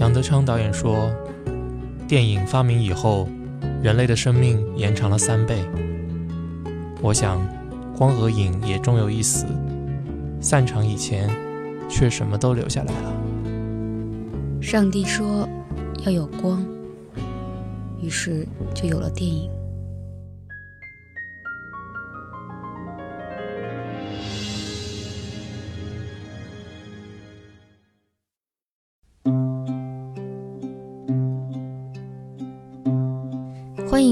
杨德昌导演说，电影发明以后，人类的生命延长了三倍。我想，光和影也终有一死，散场以前，却什么都留下来了。上帝说要有光，于是就有了电影。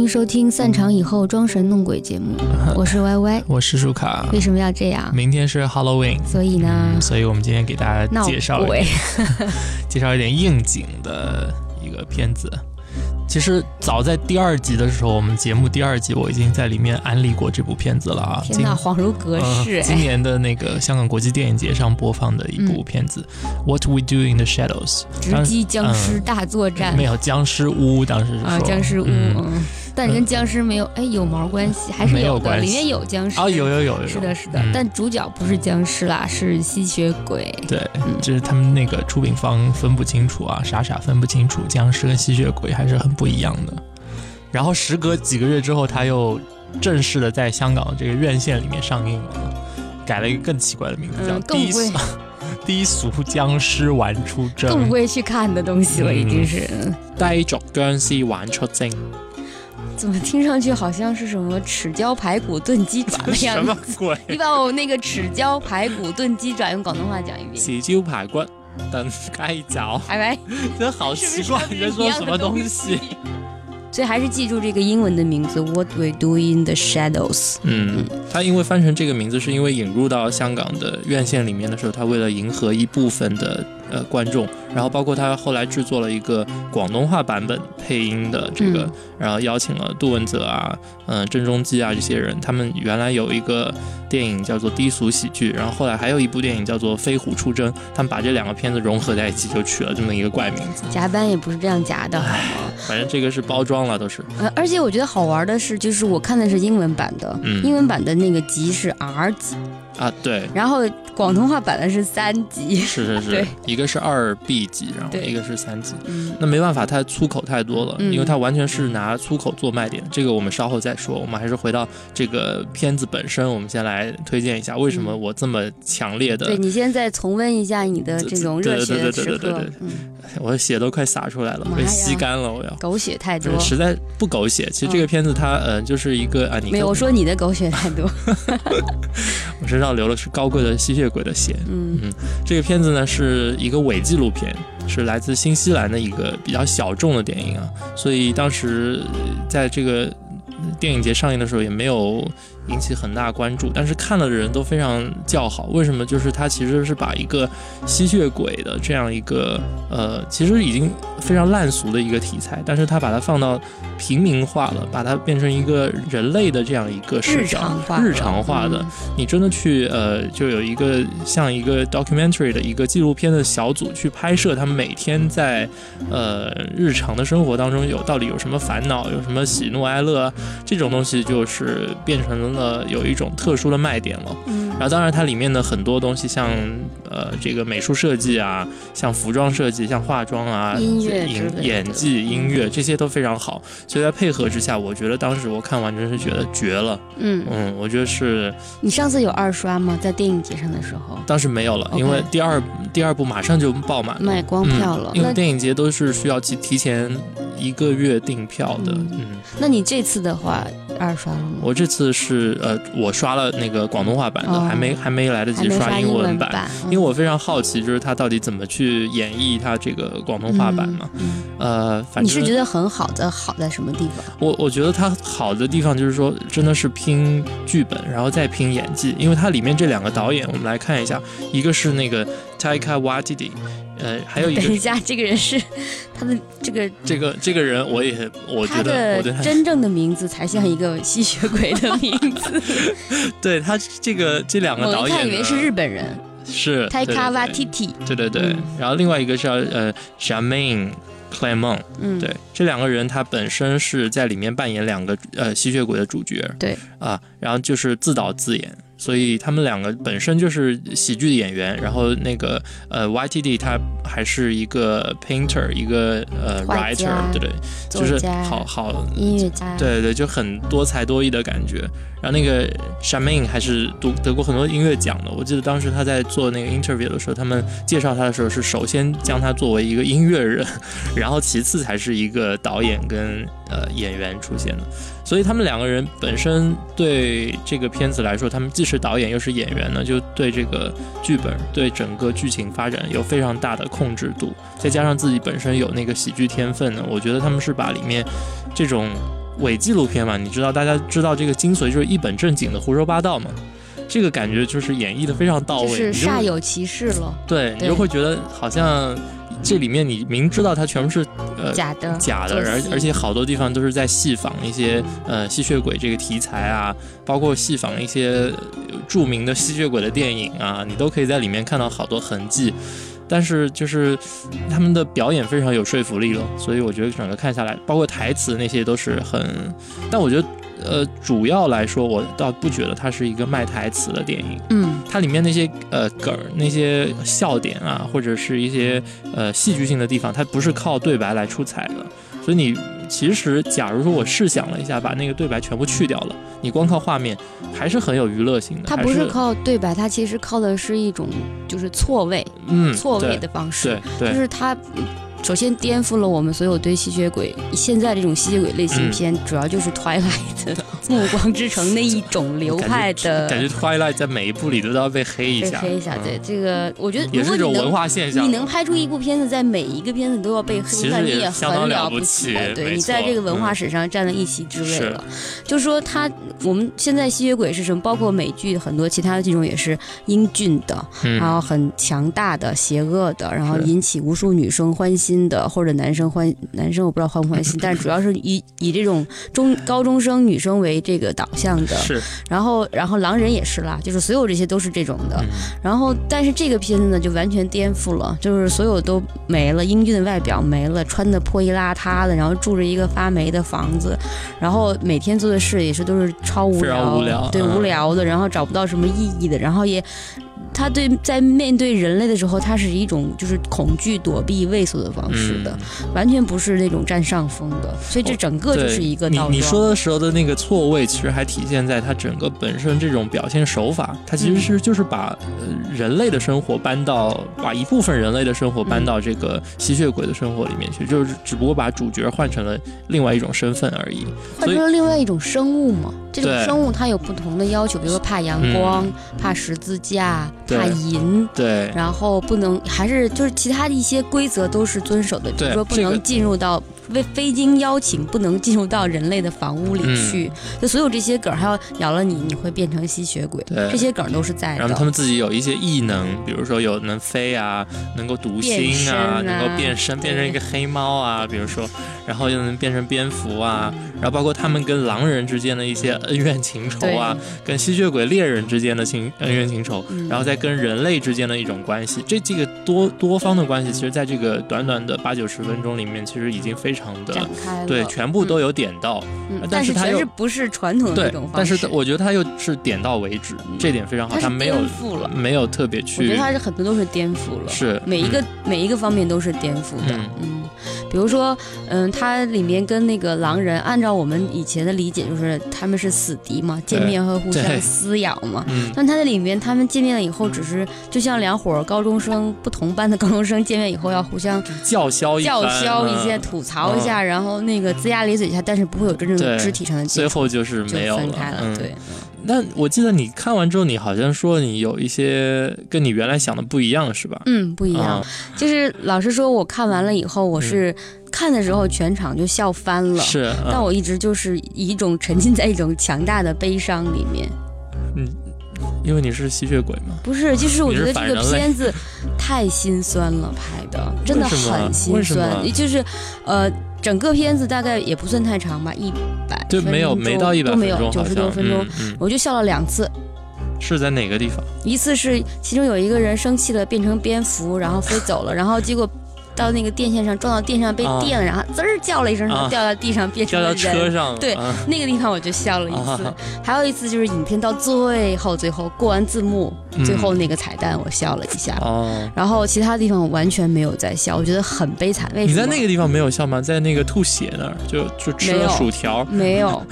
迎收听散场以后装神弄鬼节目，我是歪歪我是舒卡。为什么要这样？明天是 Halloween，所以呢？所以我们今天给大家介绍一点 介绍一点应景的一个片子。其实早在第二集的时候，我们节目第二集我已经在里面安利过这部片子了啊。天哪，恍如隔世呃！今哎，年的那个香港国际电影节上播放的一部片子，What We Do in the Shadows》，直击僵尸嗯大作战没有僵尸屋，当时是说啊，僵尸屋，但跟僵尸没有哎有毛关系，还是的，有的里面有僵尸啊，有有有有，是的，是的嗯，但主角不是僵尸啦，是吸血鬼。对，嗯就是他们那个出品方分不清楚啊，傻傻分不清楚僵尸跟吸血鬼还是很不一样的。然后时隔几个月之后，他又正式的在香港这个院线里面上映了，改了一个更奇怪的名字，叫嗯《低更不会俗 低俗僵尸玩出征更不》。会去看的东西了，已经是。嗯低俗僵尸玩出征，怎么听上去好像是什么豉椒排骨炖鸡爪的样子什么？鬼？你把我那个豉椒排骨炖鸡爪用广东话讲一遍。豉椒排骨炖鸡爪，拜拜。真好奇怪，你在说什么东西？所以还是记住这个英文的名字，What We Do in the Shadows。嗯，他因为翻成这个名字，是因为引入到香港的院线里面的时候，他为了迎合一部分的呃观众，然后包括他后来制作了一个广东话版本配音的这个，嗯然后邀请了杜汶泽啊、嗯、郑中基啊这些人，他们原来有一个电影叫做低俗喜剧，然后后来还有一部电影叫做飞虎出征，他们把这两个片子融合在一起，就取了这么一个怪名字。夹班也不是这样夹的？反正这个是包装了，都是。呃，而且我觉得好玩的是，就是我看的是英文版的，嗯英文版的那个集是 R 级，啊，对，然后广东话版的是三级。是是是，一个是二 B 级，然后一个是三级。嗯，那没办法，它粗口太多了，嗯因为它完全是拿粗口做卖点。这个我们稍后再说，我们还是回到这个片子本身，我们先来推荐一下为什么我这么强烈的，对你现在重温一下你的这种热血的时刻对对对对对我的血都快洒出来了，被吸干了，我要。狗血太多对，。实在不狗血。其实这个片子它，呃，就是一个啊，你没有，我说你的狗血太多。我身上流的是高贵的吸血鬼的血。嗯这个片子呢是一个伪纪录片，是来自新西兰的一个比较小众的电影啊，所以当时呃在这个呃电影节上映的时候也没有引起很大关注，但是看了的人都非常叫好。为什么？就是它其实是把一个吸血鬼的这样一个呃，其实已经非常烂俗的一个题材，但是它把它放到平民化了，把它变成一个人类的这样一个视日角常化，日常化的。嗯你真的去呃，就有一个像一个 documentary 的一个纪录片的小组去拍摄他们每天在呃日常的生活当中有到底有什么烦恼，有什么喜怒哀乐，这种东西就是变成了有一种特殊的卖点了。嗯然后当然它里面的很多东西，像呃这个美术设计啊，像服装设计，像化妆啊、音乐演演技、音乐这些都非常好，所以在配合之下，我觉得当时我看完真是觉得绝了。嗯，嗯，我觉得是你上次有二刷吗？在电影节上的时候当时没有了，因为第二第二部马上就爆满了。卖光票了嗯，。因为那电影节都是需要提提前一个月订票的。嗯嗯，那你这次的话二刷了吗？我这次是呃，我刷了那个广东话版的，哦还没还没来得及刷英文版。版，因为我非常好奇，就是他到底怎么去演绎他这个广东话版嘛？嗯嗯呃，反正你是觉得很好的，好在什么地方？我我觉得他好的地方就是说，真的是拼剧本，然后再拼演技，因为它里面这两个导演，我们来看一下，一个是那个 Taika Waititi，呃，还有一个等一下，这个人是他的这个这个这个人，我也我觉得我对他真正的名字才像一个吸血鬼的名字，对他这个这两个导演呢看以为是日本人是泰卡瓦蒂，Titi。对对对，嗯然后另外一个叫呃 Jermaine Clement，嗯，对，这两个人他本身是在里面扮演两个呃吸血鬼的主角，对啊，然后就是自导自演，所以他们两个本身就是喜剧演员，然后那个呃 YTD 他还是一个 painter，一个呃 writer，对对，就是好好音乐家，对对，就很多才多艺的感觉。然后那个 Shamin 还是得得过很多音乐奖的。我记得当时他在做那个 interview 的时候，他们介绍他的时候是首先将他作为一个音乐人，然后其次才是一个导演跟呃演员出现的。所以他们两个人本身对这个片子来说，他们既是导演又是演员呢，就对这个剧本、对整个剧情发展有非常大的控制度，再加上自己本身有那个喜剧天分呢，我觉得他们是把里面这种伪纪录片嘛，你知道，大家知道这个精髓就是一本正经的胡说八道嘛，这个感觉就是演绎的非常到位，就是煞有其事了，对你就会觉得好像这里面你明知道它全部是呃假的，假的，而而且好多地方都是在戏仿一些呃吸血鬼这个题材啊，包括戏仿一些呃著名的吸血鬼的电影啊，你都可以在里面看到好多痕迹。但是就是他们的表演非常有说服力了，所以我觉得整个看下来，包括台词那些都是很，但我觉得呃主要来说，我倒不觉得它是一个卖台词的电影。嗯，它里面那些呃梗儿、那些笑点啊，或者是一些呃戏剧性的地方，它不是靠对白来出彩的。所以你其实，假如说我试想了一下，把那个对白全部去掉了，你光靠画面，还是很有娱乐性的。它不是靠对白，它其实靠的是一种就是错位、嗯错位的方式，对对就是它。嗯首先颠覆了我们所有对吸血鬼现在这种吸血鬼类型嗯片，主要就是 Twilight 的 《暮光之城》那一种流派的感觉 Twilight 在每一部里都要被黑一下，被黑一下。嗯对这个，我觉得也是一种文化现象。你能拍出一部片子，在每一个片子都要被黑，你也很了不起没对你在这个文化嗯史上占了一席之位是了。就是说他，我们现在吸血鬼是什么？包括美剧很多其他的这种也是英俊的，嗯然后很强大的、邪恶的，然后引起无数女生欢心的，或者男生欢男生我不知道欢不欢心，但是主要是以以这种中高中生女生为这个导向的。是，然后，然后狼人也是啦，就是所有这些都是这种的。嗯然后，但是这个片子呢，就完全颠覆了，就是所有都没了，英俊的外表没了，穿的破衣邋遢的，然后住着一个发霉的房子，然后每天做的事也是都是超无聊，常无聊对、嗯无聊的，然后找不到什么意义的，然后也。他对在面对人类的时候，他是一种就是恐惧、躲避、畏缩的方式的，嗯。完全不是那种占上风的，所以这整个就是一个你你说的时候的那个错位，其实还体现在他整个本身这种表现手法，他其实是就是把呃人类的生活搬到，把一部分人类的生活搬到这个吸血鬼的生活里面去，就是只不过把主角换成了另外一种身份而已。换成了另外一种生物嘛。这种生物它有不同的要求，比如说怕阳光、怕十字架、对怕淫。对，然后不能，还是就是其他的一些规则都是遵守的，比对如说不能进入到非非经邀请，不能进入到人类的房屋里嗯。去。就所有这些梗，还要咬了你，你会变成吸血鬼。对。这些梗都是在的。然后他们自己有一些异能，比如说有能飞啊，能够读心啊，啊。能够变身，变成一个黑猫啊，比如说，然后又能变成蝙蝠啊，然后包括他们跟狼人之间的一些恩怨情仇啊，跟吸血鬼猎人之间的情恩怨情仇，嗯。然后再跟人类之间的一种关系，这这个多多方的关系，其实在这个短短的八九十分钟里面，其实已经非常的展开了，对，全部都有点到。嗯但是它又是不是传统的那种，方式。但。是我觉得他又是点到为止，这点非常好，他没有颠覆了。没有特别去我觉得去它是很多都是颠覆了，是每一个、嗯每一个方面都是颠覆的，嗯。嗯，比如说，嗯，它里面跟那个狼人，按照我们以前的理解，就是他们是死敌嘛，见面会互相撕咬嘛。嗯。但他在里面，他们见面了以后，只是就像两伙儿高中生，不同班的高中生见面以后要互相叫嚣一叫嚣一些、嗯。吐槽一下，然后那个龇牙咧嘴一下，但是不会有真正的肢体上的接触，最后就是没有分开了。嗯、对，那我记得你看完之后，你好像说你有一些跟你原来想的不一样，是吧？嗯，不一样。啊就是老实说，我看完了以后，我是看的时候全场就笑翻了。嗯是，嗯但我一直就是以一种沉浸在一种强大的悲伤里面，因为你是吸血鬼吗，不是，就是我觉得这个片子太心酸了，拍的真的很心酸。么，就是呃，整个片子大概也不算太长吧，一百就没有没到一百都没有九十多分钟，嗯，嗯。我就笑了两次，是在哪个地方？一次是其中有一个人生气了变成蝙蝠，然后飞走了，然后结果到那个电线上撞到电上被啊电了，然后滋儿叫了一声，然后啊掉到地上变成掉了人。到车上，对啊那个地方我就笑了一次，啊还有一次就是影片到最后最后过完字幕，嗯最后那个彩蛋我笑了一下。哦，然后其他地方我完全没有在笑，我觉得很悲惨。为什么？你在那个地方没有笑吗？在那个吐血那儿，就就吃了薯条，没有，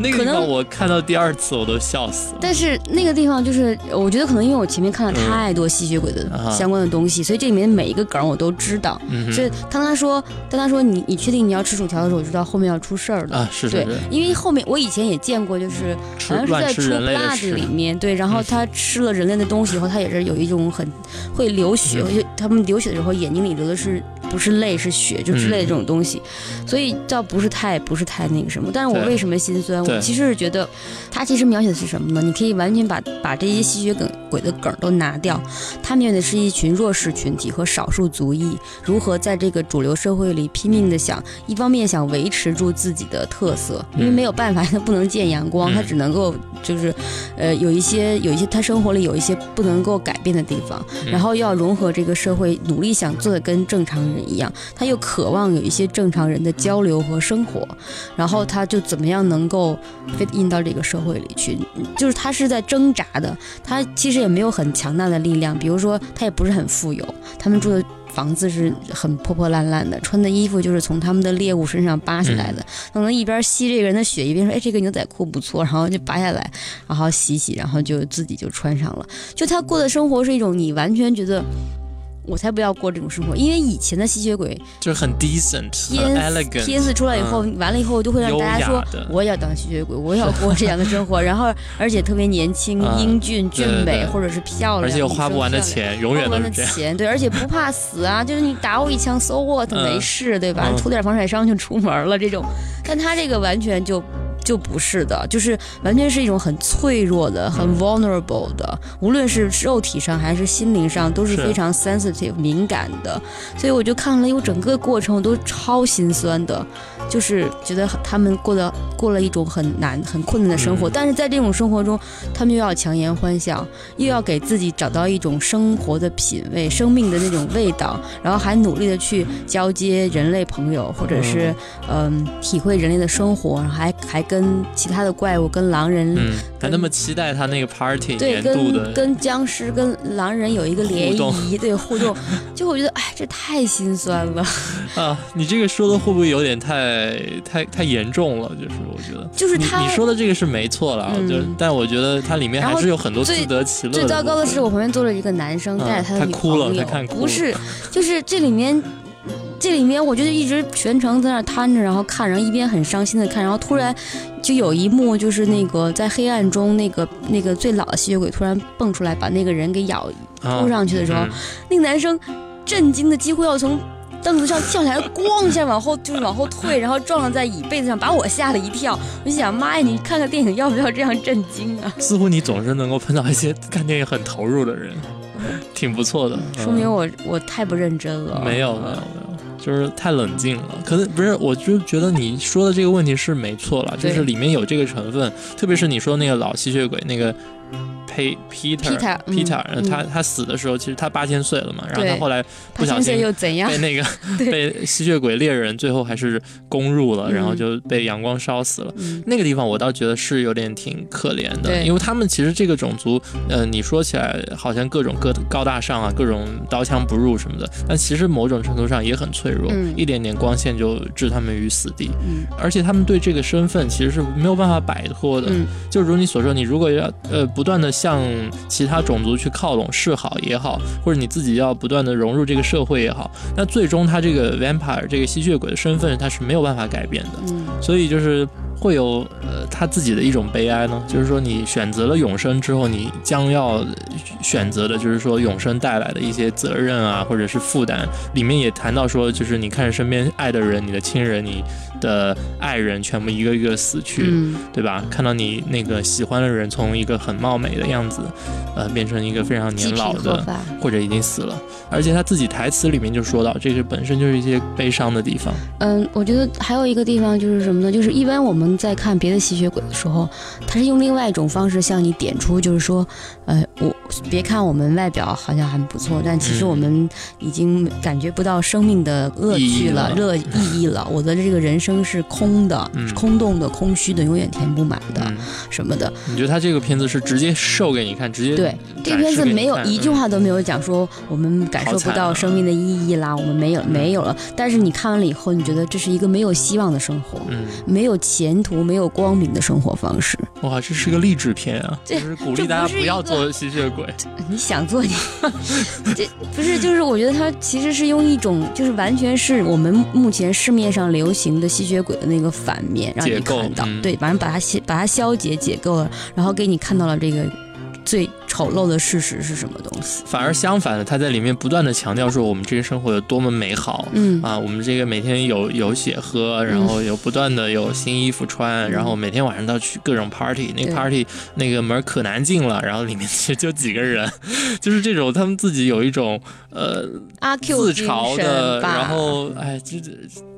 那个地可能方我看到第二次我都笑死了。但是那个地方就是，我觉得可能因为我前面看了嗯太多吸血鬼的啊相关的东西，所以这里面每一个梗我都知道。嗯哼。是当他说，当他说你你确定你要吃薯条的时候，我知道后面要出事儿了。啊，是是对，，因为后面我以前也见过，就是好像是在乱吃的 Blood 里面，对，然后嗯。他吃了人类的东西以后，他也是有一种很会流血，他们流血的时候眼睛里流的是不是泪是血，就之类的这种东西，所以倒不是太不是太那个什么。但是我为什么心酸？我其实是觉得，他其实描写的是什么呢？你可以完全把把这些吸血梗鬼的梗都拿掉，他面对的是一群弱势群体和少数族裔如何在这个主流社会里拼命的想，一方面想维持住自己的特色，因为嗯没有办法，他不能见阳光，嗯。他只能够就是，呃，有一些有一些他生活里有一些不能够改变的地方，嗯然后要融合这个社会，努力想做的跟正常人一样，他又渴望有一些正常人的交流和生活，然后他就怎么样能够 fit in 到这个社会里去，就是他是在挣扎的，他其实也没有很强大的力量，比如说他也不是很富有，他们住的。房子是很破破烂烂的，穿的衣服就是从他们的猎物身上扒下来的。可能一边吸这个人的血，一边说：“哎，这个牛仔裤不错。”然后就拔下来，然后洗洗，然后就自己就穿上了。就他过的生活是一种你完全觉得，我才不要过这种生活，因为以前的吸血鬼就是很 decent，很片 elegant，片子出来以后，完了以后就会让大家说我也要当吸血鬼，我也要过这样的生活，然后而且特别年轻、啊 英俊、俊美，或者是漂亮，而且有花不完的。钱，永远花不完的都是这样。钱，对，而且不怕死啊，就是你打我一枪，so what，嗯没事，对吧？嗯涂点防晒霜就出门了，这种。但他这个完全就就不是的，就是完全是一种很脆弱的、很 vulnerable 的，无论是肉体上还是心灵上，都是是非常 sensitive 敏感的。所以我就看了有整个过程，我都超心酸的，就是觉得他们过得过了一种很难、很困难的生活，嗯但是在这种生活中，他们又要强颜欢笑，又要给自己找到一种生活的品味、生命的那种味道，然后还努力的去交接人类朋友，或者是嗯、体会人类的生活，然后还还跟其他的怪物、跟狼人。嗯，还那么期待他那个 party 对，跟的，跟僵尸、跟狼人有一个联谊，对互动，就我觉得，哎，这太心酸了。啊，你这个说的会不会有点太太太严重了？就是我觉得，就是他你说的这个是没错了，嗯就是但我觉得它里面还是有很多自得其乐最糟糕的是，我旁边坐了一个男生，嗯带着他的女他哭了他看哭了不是，就是这里面。这里面我就一直全程在那儿瘫着，然后看，然后一边很伤心的看，然后突然就有一幕，就是那个在黑暗中，那个那个最老的吸血鬼突然蹦出来，把那个人给咬啊扑上去的时候，嗯那个男生震惊的几乎要从凳子上跳下来，咣一下往后就是往后退，然后撞了在椅背子上，把我吓了一跳。我就想，妈呀，你看看电影要不要这样震惊啊？似乎你总是能够碰到一些看电影很投入的人，挺不错的。说明嗯我我太不认真了。没有没有没有，就是太冷静了。可能不是，我就觉得你说的这个问题是没错了，就是里面有这个成分，特别是你说那个老吸血鬼那个。P Peter Peter，嗯 Peter，嗯。他他死的时候，其实他八千岁了嘛，然后他后来不小心又怎样？被？那个 被吸血鬼猎人最后还是攻入了，嗯。然后就被阳光烧死了。嗯，那个地方我倒觉得是有点挺可怜的，因为他们其实这个种族，呃，你说起来好像各种各高大上啊，各种刀枪不入什么的，但其实某种程度上也很脆弱，嗯。一点点光线就置他们于死地。嗯。而且他们对这个身份其实是没有办法摆脱的，嗯。就如你所说，你如果要呃不断的向其他种族去靠拢示好也好，或者你自己要不断的融入这个社会也好，那最终他这个 vampire 这个吸血鬼的身份他是没有办法改变的。嗯所以就是会有呃他自己的一种悲哀呢，就是说你选择了永生之后，你将要选择的就是说永生带来的一些责任啊，或者是负担。里面也谈到说，就是你看着身边爱的人、你的亲人、你的爱人全部一个一个死去，嗯对吧？看到你那个喜欢的人从一个很貌美的样子，呃，变成一个非常年老的。或者已经死了，而且他自己台词里面就说到，这个本身就是一些悲伤的地方。嗯，我觉得还有一个地方就是什么呢？就是一般我们在看别的吸血鬼的时候，他是用另外一种方式向你点出，就是说，呃，我别看我们外表好像还不错，但其实嗯我们已经感觉不到生命的乐趣了乐意义了。我的这个人生是空的、嗯空洞的、空虚的，永远填不满的、嗯，什么的。你觉得他这个片子是直接秀给你看，直接对，这片子没有一句话都没有讲说我们感受不到生命的意义啦，我们没有没有了。但是你看完了以后，你觉得这是一个没有希望的生活。嗯，没有前途、没有光明的生活方式。哇，这是个励志片啊，这就是鼓励大家不要做吸血鬼。你想做你，这不是就是我觉得它其实是用一种就是完全是我们目前市面上流行的吸血鬼的那个反面，让你看到，嗯。对，反正把它消把它消解解构了，然后给你看到了这个最丑陋的事实是什么东西。反而相反的，他在里面不断的强调说我们这个生活有多么美好。嗯。啊，我们这个每天有有血喝，然后有不断的有新衣服穿，然后每天晚上都要去各种 party，那个 party 那个门可难进了，然后里面其实就几个人，就是这种他们自己有一种呃阿 Q 自嘲的，然后哎，这这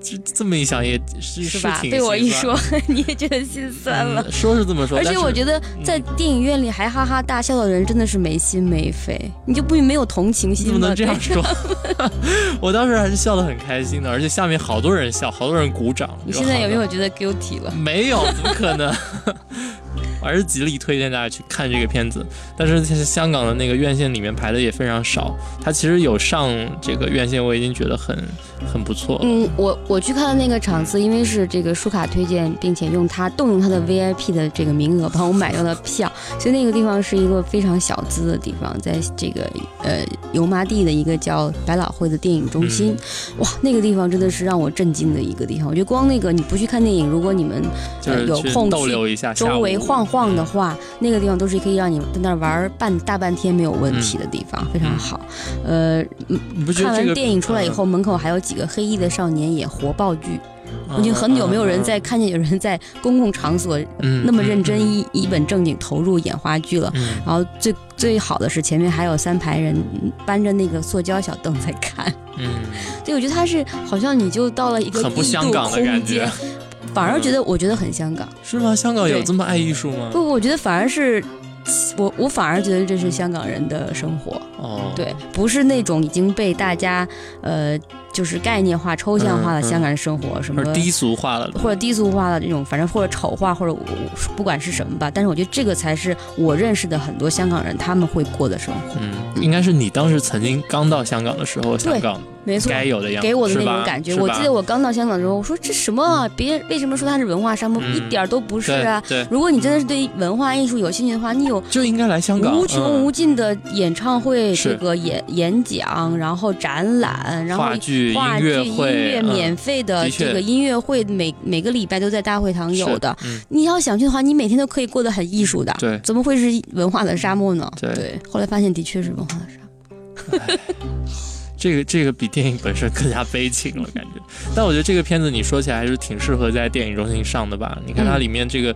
这这么一想也是是吧？挺被我一说，你也觉得心酸了。嗯说是这么说，而且我觉得在电影院里还哈哈大笑的人真的是没心没肺，你就不没有同情心吗？你怎么能这样说？我当时还是笑得很开心的，而且下面好多人笑，好多人鼓掌。你现在有没有？有觉得 guilty 了？没有，怎么可能？我还是极力推荐大家去看这个片子，但是其实香港的那个院线里面排的也非常少，它其实有上这个院线，我已经觉得很很不错了。嗯，我我去看的那个场次，因为是这个舒卡推荐，并且用他动用他的 VIP 的这个名额帮我买到了票，所以那个地方是一个非常小资的地方，在这个呃油麻地的一个叫百老汇的电影中心。哇，那个地方真的是让我震惊的一个地方。我觉得光那个你不去看电影，如果你们就是有空去周围午晃晃的话，那个地方都是可以让你在那儿玩半大半天没有问题的地方，非常好。呃，看完电影出来以后，门口还有几个黑衣的少年也活爆剧。我已经很久没有人在看见有人在公共场所那么认真一一本正经投入演话剧了。然后最最好的是前面还有三排人搬着那个塑胶小凳在看，嗯，对我觉得他是好像你就到了一个异度空间，，反而觉得我觉得很香港。是吗？香港有这么爱艺术吗？不，我觉得反而是。我我反而觉得这是香港人的生活，哦，对，不是那种已经被大家呃就是概念化、抽象化的香港人生活，什么低俗化了的。或者低俗化的这种，反正或者丑化，或者不管是什么吧。但是我觉得这个才是我认识的很多香港人他们会过的生活。嗯，应该是你当时曾经刚到香港的时候，香港没错，该有的样子，给我的那种感觉。我记得我刚到香港的时候，我说这什么啊？别人为什么说它是文化沙漠？嗯一点儿都不是啊！对，对如果你真的是对文化艺术有兴趣的话，你有就应该来香港，无穷嗯无尽的演唱会、这个演演讲，然后展览，然后话剧、话剧、音乐会、乐嗯免费的这个音乐会，每每个礼拜都在大会堂有的。你要想去的话，你每天都可以过得很艺术的。对怎么会是文化的沙漠呢？对后来发现的确是文化的沙漠。这个这个比电影本身更加悲情了，感觉。但我觉得这个片子你说起来还是挺适合在电影中心上的吧？你看它嗯里面这个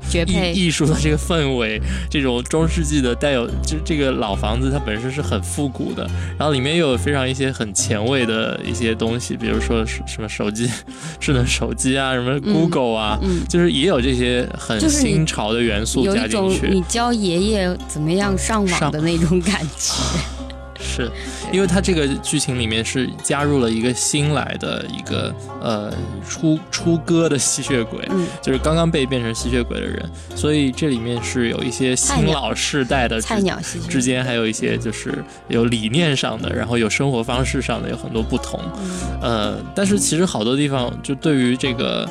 艺艺术的这个氛围，这种中世纪的带有就这个老房子，它本身是很复古的，然后里面又有非常一些很前卫的一些东西，比如说什么手机、智能手机啊，什么 Google 啊，嗯，就是也有这些很新潮的元素加有一种进去。你教爷爷怎么样上网的那种感觉。是，因为它这个剧情里面是加入了一个新来的一个呃出出歌的吸血鬼，嗯，就是刚刚被变成吸血鬼的人，所以这里面是有一些新老世代的菜之鸟之间，还有一些就是有理念上的，然后有生活方式上的有很多不同。嗯呃，但是其实好多地方就对于这个。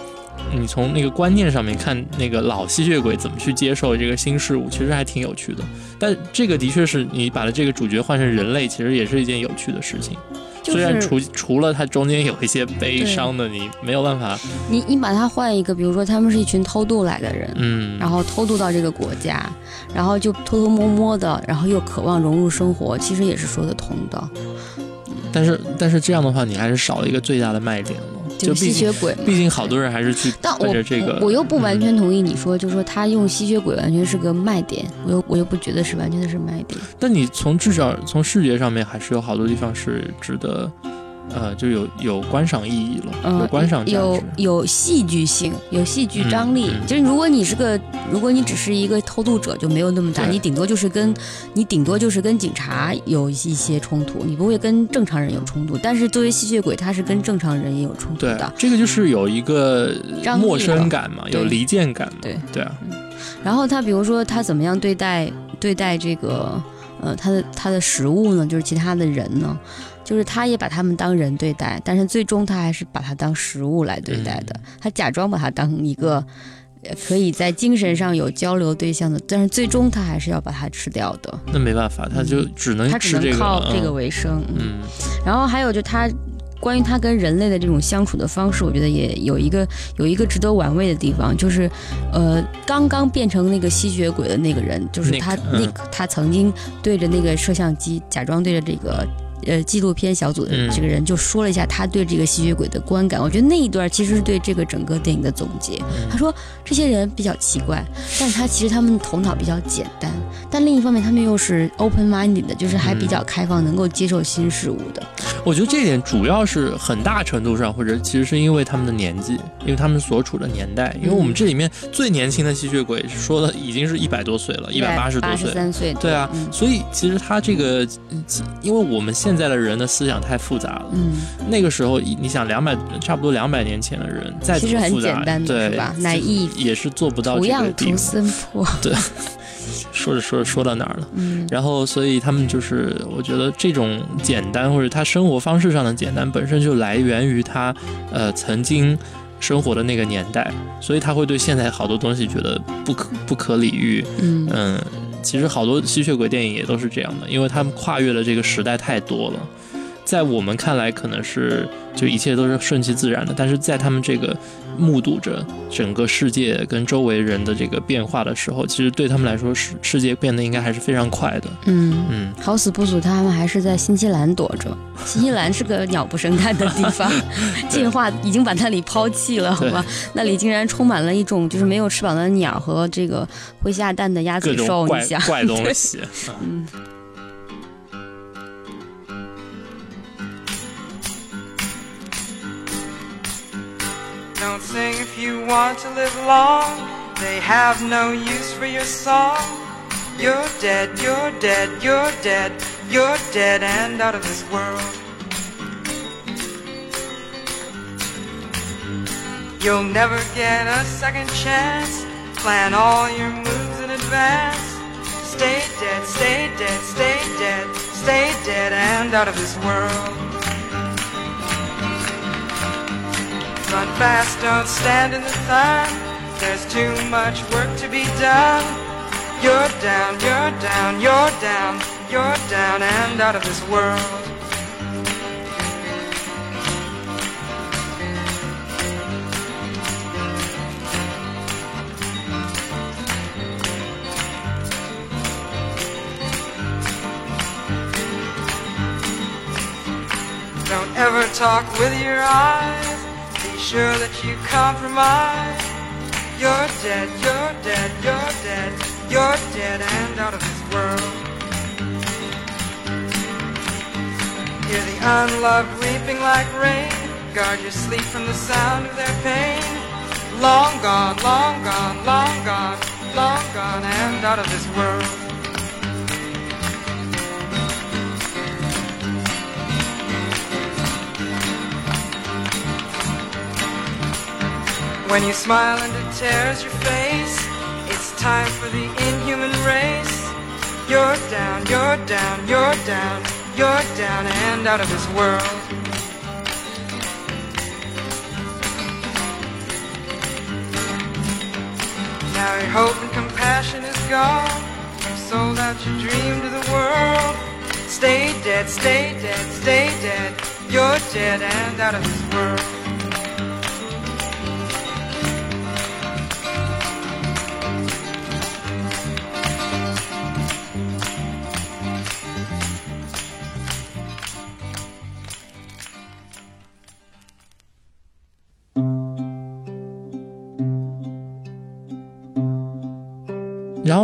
你从那个观念上面看，那个老吸血鬼怎么去接受这个新事物，其实还挺有趣的。但这个的确是你把它这个主角换成人类，其实也是一件有趣的事情。就是虽然除除了它中间有一些悲伤的，你没有办法，你你把它换一个，比如说他们是一群偷渡来的人，嗯，然后偷渡到这个国家，然后就偷偷摸摸的，然后又渴望融入生活，其实也是说得通的。但是但是这样的话，你还是少了一个最大的卖点了。就吸血鬼嘛。毕竟好多人还是去但我奔着这个，嗯我我又不完全同意你说，就是说他用吸血鬼完全是个卖点，我又我又不觉得是完全的是卖点。但你从至少从视觉上面，还是有好多地方是值得呃，就有有观赏意义了，嗯有观赏价有值。有戏剧性，有戏剧张力。就是如果你是个，如果你只是一个偷渡者，就没有那么大，你顶多就是跟你顶多就是跟警察有一些冲突，你不会跟正常人有冲突。但是作为吸血鬼，他是跟正常人也有冲突对的。，这个就是有一个陌生感嘛，有离间感嘛。对对啊，然后他比如说他怎么样对待对待这个呃他的他的食物呢？就是其他的人呢？就是他也把他们当人对待，但是最终他还是把它当食物来对待的。嗯他假装把它当一个呃可以在精神上有交流对象的，但是最终他还是要把它吃掉的。那没办法，他就只能他只。能靠这个嗯为生。嗯嗯然后还有就他关于他跟人类的这种相处的方式，我觉得也有一个有一个值得玩味的地方，就是呃，刚刚变成那个吸血鬼的那个人，就是他嗯 Nick，、他曾经对着那个摄像机，假装对着这个。呃，纪录片小组的嗯这个人就说了一下他对这个吸血鬼的观感，我觉得那一段其实是对这个整个电影的总结。嗯他说这些人比较奇怪，但是他其实他们头脑比较简单，但另一方面他们又是 open minded 的，就是还比较开放，能够接受新事物的。我觉得这一点主要是很大程度上，或者其实是因为他们的年纪，因为他们所处的年代。因为我们这里面最年轻的吸血鬼说的已经是一百多岁了，一百八十多岁。三岁，对啊，嗯所以其实他这个，因为我们现在的人的思想太复杂了。嗯，那个时候，你想两百差不多两百年前的人，再怎么复杂，简单的对吧？naive 也是做不到这个地步。图森破，说着说着说到哪儿了？嗯然后，所以他们就是，我觉得这种简单或者他生活方式上的简单，本身就来源于他，呃，曾经生活的那个年代，所以他会对现在好多东西觉得不可不可理喻。嗯嗯，其实好多吸血鬼电影也都是这样的，因为他们跨越了这个时代太多了，在我们看来可能是就一切都是顺其自然的，但是在他们这个目睹着整个世界跟周围人的这个变化的时候，其实对他们来说，世世界变得应该还是非常快的。嗯。嗯，好死不死，他们还是在新西兰躲着。新西兰是个鸟不生蛋的地方，进化已经把那里抛弃了，好吧？那里竟然充满了一种就是没有翅膀的鸟和这个会下蛋的鸭嘴兽，怪你想？怪东西。嗯 Don't sing if you want to live long. They have no use for your song. You're dead, you're dead, you're dead, you're dead and out of this world. You'll never get a second chance. Plan all your moves in advance. Stay dead, stay dead, stay dead, stay dead and out of this world. Run fast, don't stand in the sun. There's too much work to be done. You're down, you're down, you're down, you're down and out of this world. Don't ever talk with your eyes. Sure that you compromise. You're dead, you're dead, you're dead, you're dead and out of this world. Hear the unloved weeping like rain. Guard your sleep from the sound of their pain. Long gone, long gone, long gone, long gone and out of this world. When you smile and it tears your face, it's time for the inhuman race. You're down, you're down, you're down, you're down and out of this world. Now your hope and compassion is gone. You've sold out your dream to the world. Stay dead, stay dead, stay dead. You're dead and out of this world.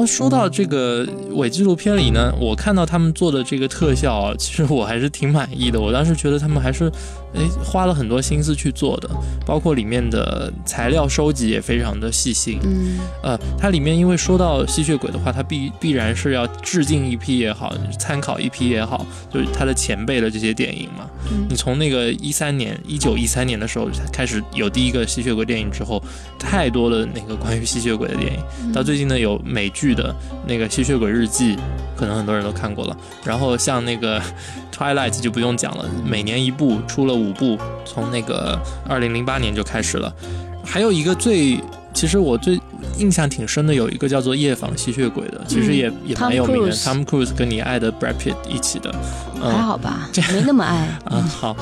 后说到这个伪纪录片里呢，我看到他们做的这个特效，其实我还是挺满意的。我当时觉得他们还是，哎，花了很多心思去做的，包括里面的材料收集也非常的细心。嗯呃，它里面因为说到吸血鬼的话，它必必然是要致敬一批也好，参考一批也好，就是他的前辈的这些电影嘛。嗯你从那个一三年，一九一三年的时候开始有第一个吸血鬼电影之后，太多的那个关于吸血鬼的电影。嗯到最近呢，有美剧的那个《吸血鬼日记》，可能很多人都看过了。然后像那个 Twilight 就不用讲了，每年一部，出了五部，从那个二零零八年就开始了。还有一个最，其实我最印象挺深的，有一个叫做《夜访吸血鬼》的，其实也、也蛮有名的 Cruise，Tom Cruise 跟你爱的 Brad Pitt 一起的，嗯，还好吧，没那么爱。啊，好，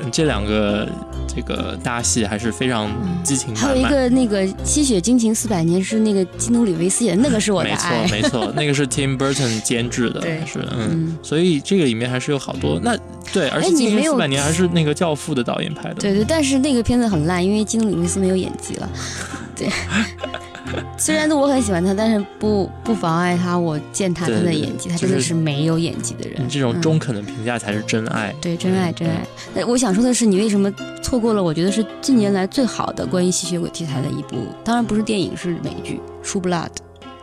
嗯这两个这个搭戏还是非常激情还有一。个那个《吸血惊情四百年》是那个基努里维斯演的，那个是我的没错爱。没错，那个是 Tim Burton 监制的，对。是嗯，嗯，所以这个里面还是有好多那对，而且哎《惊情四百年》还是那个《教父》的导演拍的，对对，但是那个片子很烂，因为基努里维斯没有演技了。对，虽然我很喜欢他，但是不不妨碍他我践踏他对对的演技，他就是真的是没有演技的人你。这种嗯中肯的评价才是真爱。对，真爱真爱。那我想说的是，你为什么错过了？我觉得是近年来最好的关于吸血鬼题材的一部，当然不是电影，是美剧《True Blood》，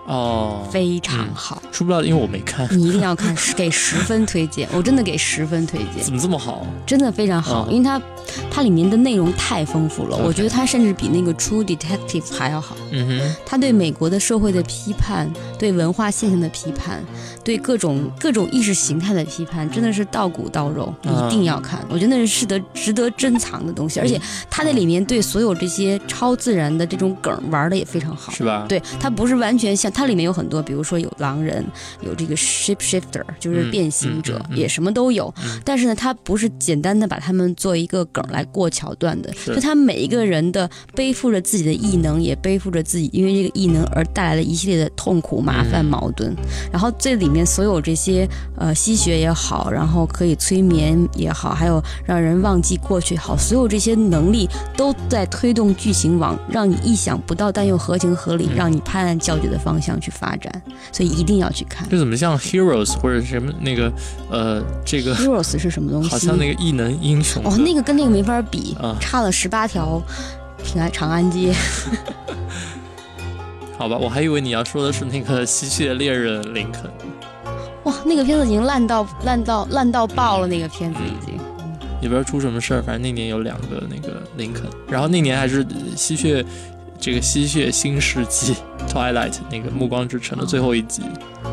哦，非常好，出不了，因为我没看，你一定要看，给十分推荐，我真的给十分推荐。怎么这么好？真的非常好，嗯因为它它里面的内容太丰富了我觉得它甚至比那个 True Detective 还要好。嗯哼，它对美国的社会的批判，对文化现象的批判，对各种各种意识形态的批判，真的是到骨到肉，嗯一定要看。我觉得那是值得值得珍藏的东西，而且它在里面对所有这些超自然的这种梗玩的也非常好。是吧？对，它不是完全像，它里面有很多，比如说有狼人，有这个 shapeshifter，就是嗯变形者，嗯嗯嗯也什么都有。嗯。但是呢，它不是简单的把他们做一个梗来过桥段的，就他每一个人的背负着自己的异能，也背负着自己因为这个异能而带来的一系列的痛苦、麻烦、嗯。矛盾。然后这里面所有这些呃吸血也好，然后可以催眠也好，还有让人忘记过去也好，所有这些能力都在推动剧情往让你意想不到但又合情合理，嗯。让你拍案叫绝的方向去发展。所以一定要去看。这怎么像 Heroes 或者什么那个呃这个 Heroes 是什么东西？好像那个异能英雄哦，那个跟那个没法比，啊差了十八条平安长安街。好吧，我还以为你要说的是那个吸血猎人林肯。哇，那个片子已经烂到烂到烂到爆了，那个片子已经。也不知道出什么事儿，反正那年有两个那个林肯，然后那年还是呃吸血这个吸血新世纪 Twilight 那个暮光之城的最后一集，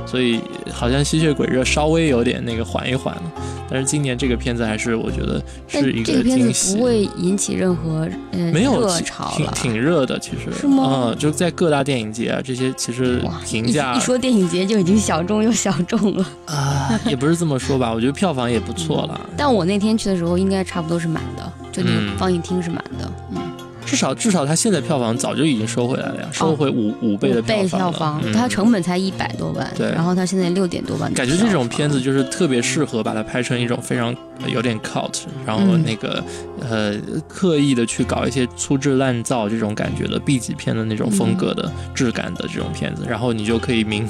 所以好像吸血鬼热稍微有点那个缓一缓了，但是今年这个片子还是我觉得是一这个片惊喜子不。会引起任何呃没有热潮了。挺热的，其实是吗嗯，就在各大电影节啊，这些其实评价一说电影节就已经小众又小众了。啊，也不是这么说吧，我觉得票房也不错了。但我那天去的时候，应该差不多是满的，就那嗯个放映厅是满的。嗯，至少至少它现在票房早就已经收回来了呀，收回五、五倍的票票房，房了，它嗯成本才一百多万，对。然后它现在六点多万感。觉这种片子就是特别适合把它拍成一种非常呃有点 cult，然后嗯。那个、呃刻意的去搞一些粗制滥造这种感觉的 B 级片的那种风格的质感的这种片子，然后你就可以明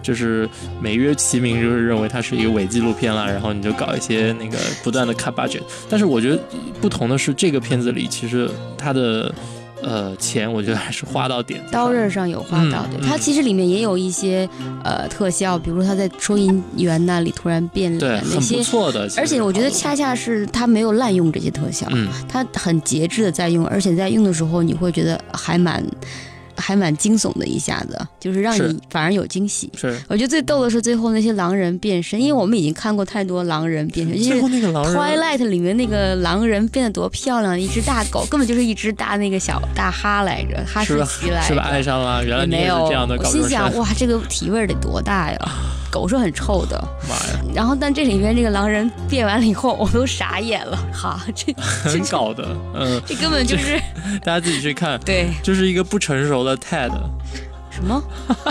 就是美曰其名，就是认为它是一个伪纪录片了，然后你就搞一些那个不断的 cut budget，但是我觉得不同的是这个片子里其实它的。呃，钱我觉得还是花到点刀刃上有花到，对，嗯嗯。它其实里面也有一些呃特效，比如说他在收银员那里突然变，脸那很不些，错的。而且我觉得恰恰是他没有滥用这些特效，嗯，他很节制的在用，而且在用的时候你会觉得还蛮还蛮惊悚的，一下子就是让你反而有惊喜。是我觉得最逗的是最后那些狼人变身，因为我们已经看过太多狼人变身，就是最后那个狼人 Twilight 里面那个狼人变得多漂亮，一只大狗根本就是一只大那个小大哈来着，哈士奇来着，是吧？爱上了，原来你也是也没有。这样的我心想哇，这个体味得多大呀！狗是很臭的，妈呀，然后但这里面这个狼人变完了以后，我都傻眼了，哈，这 很搞的，嗯，这根本就是大家自己去看，对就是一个不成熟的 Ted，什么？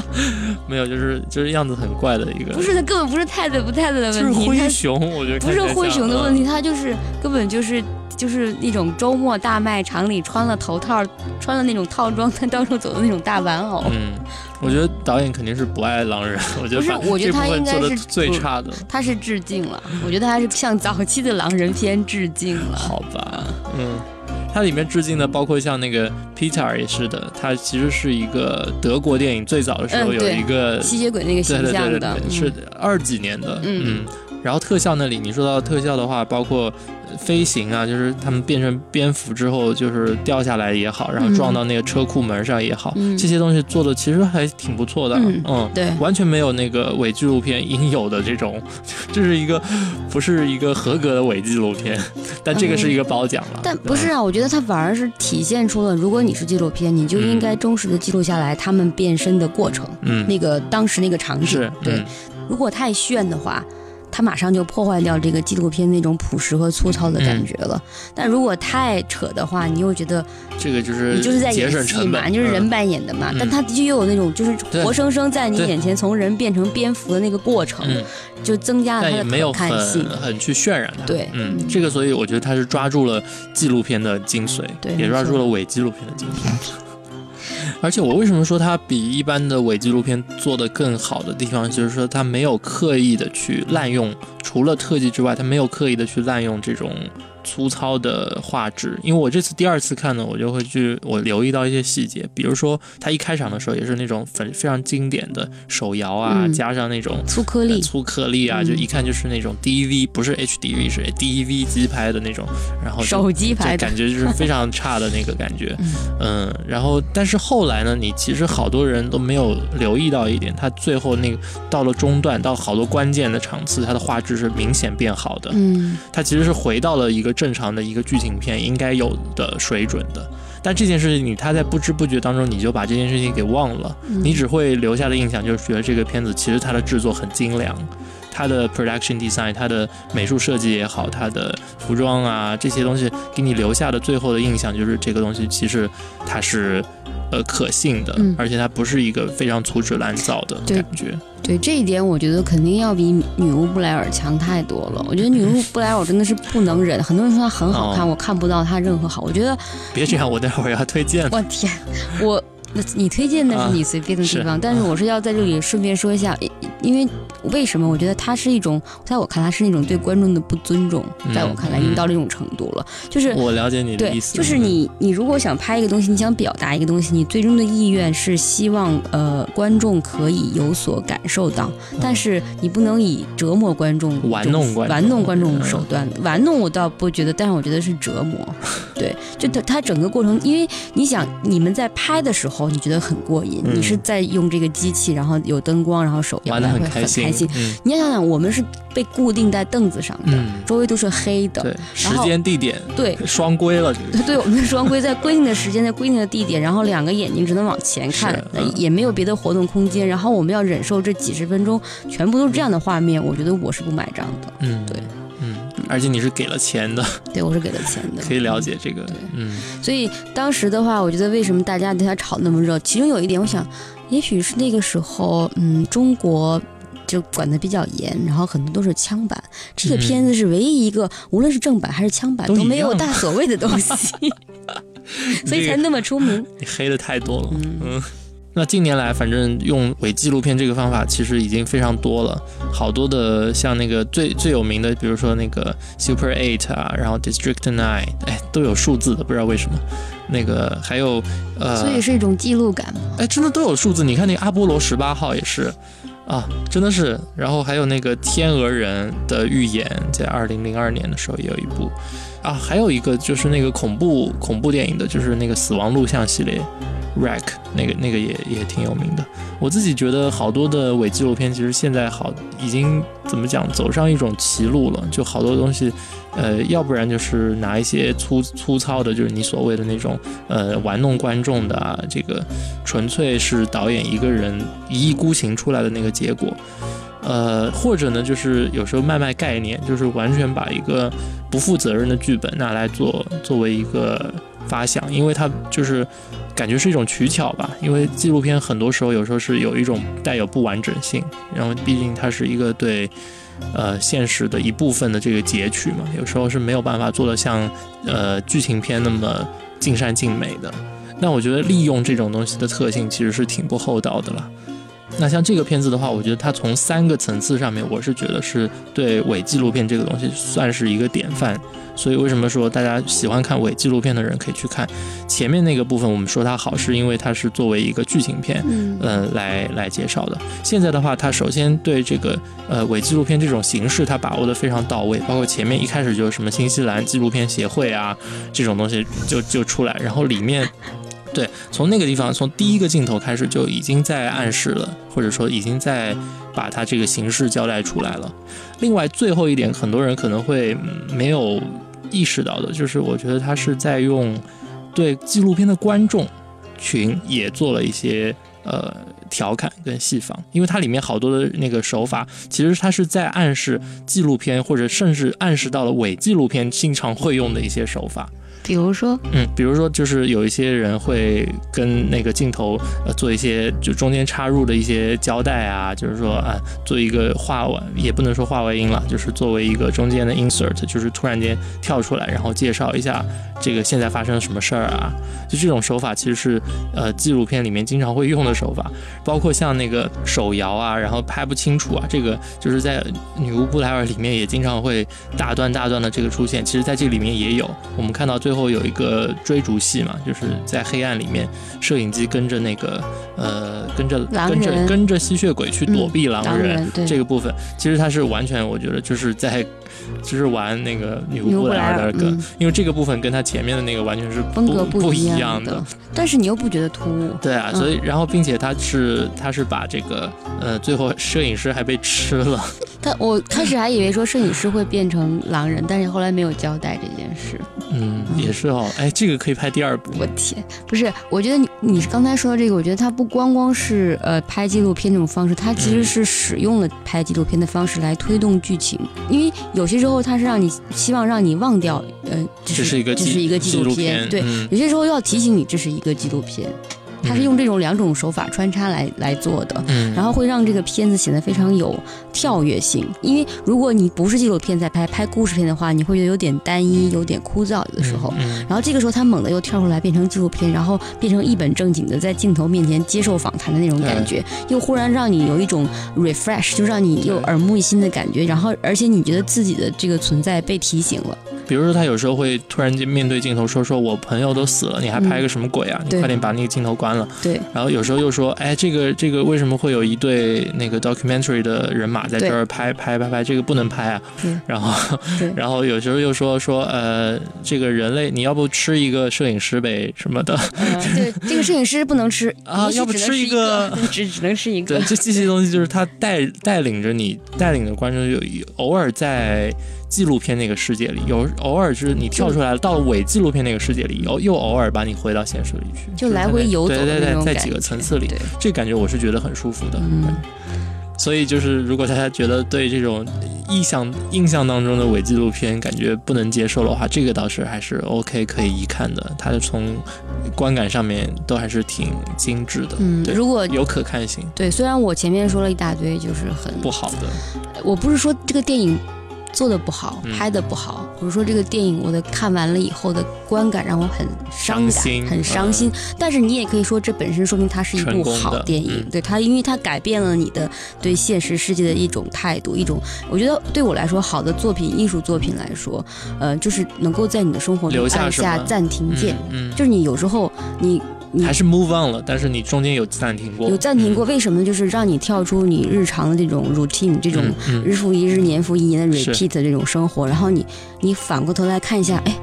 没有，就是就是样子很怪的一个，不是，他根本不是太子不太子的问题，是灰熊，我觉得不是灰熊的问题，题，他就是根本就是就是那种周末大卖场里穿了头套、穿了那种套装在到处走的那种大玩偶。嗯，我觉得导演肯定是不爱狼人，我觉得不是我觉得他应该是最差的。他是致敬了，我觉得他是向早期的狼人片致敬了。好吧，嗯，它里面致敬的包括像那个 Peter 也是的，它其实是一个德国电影最早的时候有一个，吸血鬼那个对形对对对象的，对，是二几年的，嗯嗯。然后特效那里，你说到特效的话，包括呃飞行啊，就是他们变成蝙蝠之后，就是掉下来也好，然后嗯撞到那个车库门上也好，嗯这些东西做的其实还挺不错的，嗯嗯对完全没有那个伪纪录片应有的这种，这是一个不是一个合格的伪纪录片，但这个是一个褒奖了。但不是啊，我觉得它反而是体现出了，如果你是纪录片，你就应该忠实的记录下来他们变身的过程，嗯，那个当时那个场景。对，嗯如果太炫的话。它马上就破坏掉这个纪录片那种朴实和粗糙的感觉了。但如果太扯的话，你又觉得这个就是你就是在节演戏嘛，就是人嗯扮演的嘛。嗯但他的确又有那种就是活生生在你眼前从人变成蝙蝠的那个过程，嗯，就增加了他的可看性很。很去渲染它。对嗯，嗯这个所以我觉得他是抓住了纪录片的精髓，对也抓住了伪纪录片的精髓。而且我为什么说它比一般的伪纪录片做得更好的地方，就是说它没有刻意的去滥用，除了特技之外，它没有刻意的去滥用这种粗糙的画质。因为我这次第二次看呢，我就会去我留意到一些细节，比如说它一开场的时候也是那种非非常经典的手摇啊，嗯加上那种粗颗粒呃，粗颗粒啊，嗯就一看就是那种 DV，不是 HDV，是 DV 机拍的那种，然后就手机拍的感觉就是非常差的那个感觉，嗯，然后但是后来呢，你其实好多人都没有留意到一点，它最后那个到了中段，到好多关键的场次，它的画质是明显变好的，嗯，它其实是回到了一个正常的一个剧情片应该有的水准的。但这件事情，你他在不知不觉当中，你就把这件事情给忘了，嗯你只会留下的印象就是觉得这个片子其实它的制作很精良，它的 production design，它的美术设计也好，它的服装啊这些东西给你留下的最后的印象就是这个东西其实它是呃可信的，嗯而且它不是一个非常粗制滥造的感觉。对这一点，我觉得肯定要比女巫布莱尔强太多了。我觉得 女巫布莱尔真的是不能忍，很多人说她很好看，哦我看不到她任何好。我觉得，别这样，我待会儿要推荐。我天，我那你推荐那啊是你随便的地方，是但是我是要在这里顺便说一下，因因为为什么我觉得它是一种，在我看来是那种对观众的不尊重，嗯在我看来已经到这种程度了，就是。我了解你的意，思，就是你，你如果想拍一个东西，你想表达一个东西，你最终的意愿是希望呃观众可以有所感受到，但是你不能以折磨观众、玩弄观众玩弄观众嗯手段。玩弄我倒不觉得，但是我觉得是折磨。对，就它它整个过程，因为你想你们在拍的时候，你觉得很过瘾，嗯你是在用这个机器，然后有灯光，然后手摇玩的会很很开心，开心。嗯你要想想，我们是被固定在凳子上的，嗯，周围都是黑的，对，时间地点对，双规了，这个对，我们的双规在规定的时间，在规定的地点，然后两个眼睛只能往前看，嗯也没有别的活动空间，然后我们要忍受这几十分钟全部都是这样的画面，我觉得我是不买账的。嗯，对，嗯，而且你是给了钱的，对我是给了钱的，可以了解这个对，嗯所以当时的话，我觉得为什么大家对他炒那么热，其中有一点，我想，也许是那个时候，嗯，中国。就管得比较严，然后很多都是枪版。这个嗯片子是唯一一个，无论是正版还是枪版都都没有样大所谓的东西，所以才那么出名。你黑的太多了，嗯嗯。那近年来，反正用伪纪录片这个方法其实已经非常多了，好多的像那个最最有名的，比如说那个 Super Eight 啊，然后 District Nine，哎，都有数字的，不知道为什么。那个还有呃，所以是一种记录感嘛。哎，真的都有数字。你看那个阿波罗十八号也是，啊，真的是。然后还有那个天鹅人的预言，在二零零二年的时候也有一部，啊，还有一个就是那个恐怖恐怖电影的，就是那个死亡录像系列，Rack 那个那个也也挺有名的。我自己觉得好多的伪纪录片，其实现在好已经怎么讲，走上一种歧路了，就好多东西。呃，要不然就是拿一些粗粗糙的，就是你所谓的那种呃玩弄观众的啊，这个纯粹是导演一个人一意孤行出来的那个结果。呃，或者呢，就是有时候卖卖概念，就是完全把一个不负责任的剧本拿来做作为一个发想，因为它就是感觉是一种取巧吧，因为纪录片很多时候有时候是有一种带有不完整性，然后毕竟它是一个对呃现实的一部分的这个截取嘛，有时候是没有办法做的像呃剧情片那么尽善尽美的。那我觉得利用这种东西的特性其实是挺不厚道的了。那像这个片子的话，我觉得它从三个层次上面，我是觉得是对伪纪录片这个东西算是一个典范。所以为什么说大家喜欢看伪纪录片的人可以去看前面那个部分？我们说它好，是因为它是作为一个剧情片，嗯呃，来来介绍的。现在的话，它首先对这个呃伪纪录片这种形式，它把握的非常到位，包括前面一开始就是什么新西兰纪录片协会啊这种东西就就出来，然后里面。对，从那个地方，从第一个镜头开始就已经在暗示了，或者说已经在把它这个形式交代出来了。另外，最后一点，很多人可能会没有意识到的，就是我觉得他是在用对纪录片的观众群也做了一些呃调侃跟戏仿，因为它里面好多的那个手法，其实它是在暗示纪录片，或者甚至暗示到了伪纪录片经常会用的一些手法。比如说，嗯，比如说，就是有一些人会跟那个镜头呃做一些就中间插入的一些交代啊，就是说啊，做一个话外，也不能说话外音了，就是作为一个中间的 insert，就是突然间跳出来，然后介绍一下这个现在发生了什么事儿啊，就这种手法其实是呃纪录片里面经常会用的手法，包括像那个手摇啊，然后拍不清楚啊，这个就是在女巫布莱尔里面也经常会大段大段的这个出现，其实在这里面也有，我们看到最后有一个追逐戏嘛，就是在黑暗里面，摄影机跟着那个呃跟着跟着跟着吸血鬼去躲避狼人。这个部分，其实它是完全，我觉得就是在，就是玩那个女巫布莱尔尔的梗，嗯。因为这个部分跟它前面的那个完全是风格不一一样的，但是你又不觉得突兀。对啊，嗯所以然后并且他是他是把这个呃最后摄影师还被吃了，他我开始还以为说摄影师会变成狼人，但是后来没有交代这件事。嗯，也是哦，哎，这个可以拍第二部，我天，不是，我觉得你你刚才说的这个，我觉得它不光光是呃拍纪录片这种方式，它其实是使用了拍纪录片的方式来推动剧情，因为有些时候它是让你希望让你忘掉，呃，这这是一个这是一个纪录片，对，嗯。有些时候要提醒你这是一个纪录片，它是用这种两种手法穿插来来做的。嗯，然后会让这个片子显得非常有跳跃性，因为如果你不是纪录片在拍，拍故事片的话，你会觉得有点单一，有点枯燥，有的时候。嗯，然后这个时候他猛地又跳出来变成纪录片，然后变成一本正经的在镜头面前接受访谈的那种感觉，又忽然让你有一种 refresh，就让你又耳目一新的感觉，然后而且你觉得自己的这个存在被提醒了，比如说他有时候会突然间面对镜头说说我朋友都死了，你还拍个什么鬼啊？你快点把那个镜头关了。对然后有时候又说，哎，这个这个为什么会有一对那个 documentary 的人马在这儿拍拍拍拍，这个不能拍啊对。然后 然后有时候又说说，呃，这个人类你要不吃一个摄影师呗什么的。呃，对，这个摄影师不能吃 啊要不吃一个，只只能吃一个对，，这这些东西就是他带 带领着你，带领着观众有偶尔在纪录片那个世界里，有偶尔是你跳出来了，到了伪纪录片那个世界里，又又偶尔把你回到现实里去，就来回游走对对在几个层次里，这感觉我是觉得很舒服的。嗯。所以就是，如果大家觉得对这种印象印象当中的伪纪录片感觉不能接受的话，这个倒是还是 OK 可以一看的。它的从观感上面都还是挺精致的，嗯，如果有可看性。对，虽然我前面说了一大堆，就是很不好的，我不是说这个电影做的不好，嗯。拍的不好，比如说这个电影我的看完了以后的观感让我很伤感，伤心很伤心。但是你也可以说，这本身说明它是一部好电影，嗯。对它，因为它改变了你的对现实世界的一种态度，一种我觉得对我来说，好的作品、艺术作品来说，呃，就是能够在你的生活中留下按下暂停键，嗯，就是你有时候你你还是 move on 了，但是你中间有暂停过，有暂停过，为什么？就是让你跳出你日常的这种 routine，这种日复一日、年复一年的是。repeat 的这种生活，然后你你反过头来看一下，哎，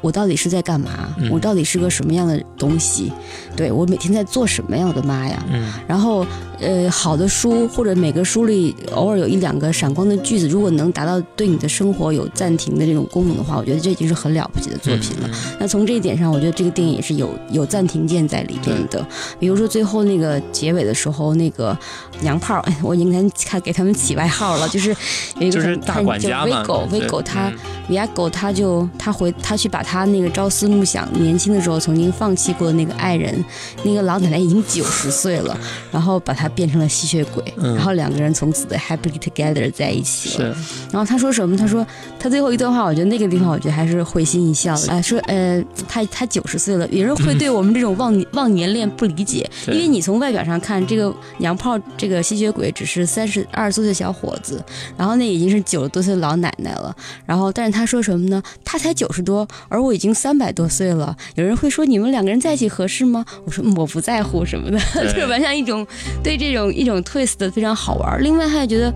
我到底是在干嘛？嗯。我到底是个什么样的东西？对我每天在做什么呀？我的妈呀！嗯然后呃好的书或者每个书里偶尔有一两个闪光的句子，如果能达到对你的生活有暂停的这种功能的话，我觉得这已经是很了不起的作品了。那从这一点上，我觉得这个电影也是有有暂停键在里边的。比如说最后那个结尾的时候，那个娘炮，哎，我应该给看给他们起外号了，就是有一个就是大管家嘛威狗，威对狗他嗯维亚狗他就他回他去把他那个朝思暮想年轻的时候曾经放弃过的那个爱人，那个老奶奶已经九十岁了，然后把她变成了吸血鬼，嗯然后两个人从此的 happily together 在一起了。是然后他说什么？他说他最后一段话，我觉得那个地方我觉得还是会心一笑的。啊，说呃，他他九十岁了，有人会对我们这种忘 忘年恋不理解，因为你从外表上看，这个娘炮这个吸血鬼只是三十二十多岁小伙子，然后那已经是九十多岁的老奶奶了。然后，但是他说什么呢？他才九十多，而我已经三百多岁了。有人会说你们两个人在一起合适吗？我说嗯我不在乎什么的，就是完全一种对这种一种 twist 的非常好玩。另外，他也觉得。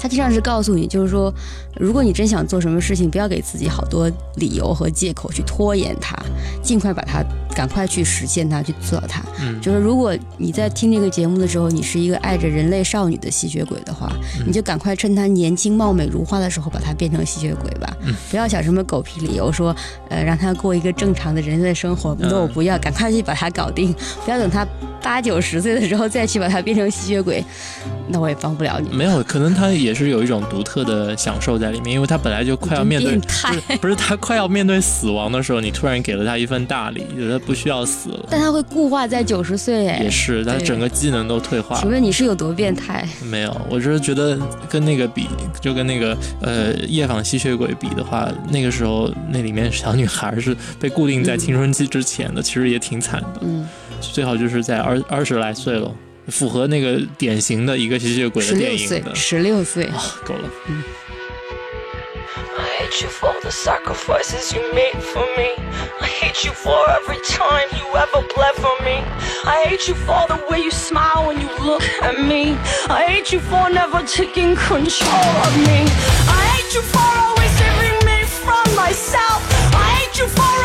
他实际上是告诉你，就是说，如果你真想做什么事情，不要给自己好多理由和借口去拖延它，尽快把它，赶快去实现它，去做到它。嗯就是如果你在听这个节目的时候，你是一个爱着人类少女的吸血鬼的话，嗯你就赶快趁她年轻貌美如花的时候，把她变成吸血鬼吧。嗯不要想什么狗屁理由说，呃，让她过一个正常的人类生活。嗯那我不要，赶快去把她搞定，不要等她八九十岁的时候再去把她变成吸血鬼，那我也帮不了你。没有，可能她也是有一种独特的享受在里面，因为她本来就快要面对不是不是他快要面对死亡的时候，你突然给了她一份大礼，觉得不需要死了，但他会固化在九十岁，哎也，是，他对整个技能都退化了。请问你是有多变态？没有，我只是觉得跟那个比，就跟那个呃夜访吸血鬼比的话，那个时候那里面小女孩是被固定在青春期之前的，其实也挺惨的。嗯，最好就是在二二十来岁了，符合那个典型的一个吸血鬼的六岁电影的，。十六岁，啊、够了。I hate you for the sacrifices you made for me. I hate you for every time you ever bled for me. I hate you for the way you smile when you look at me. I hate you for never taking control of me. I hate you for always saving me from myself. I hate you for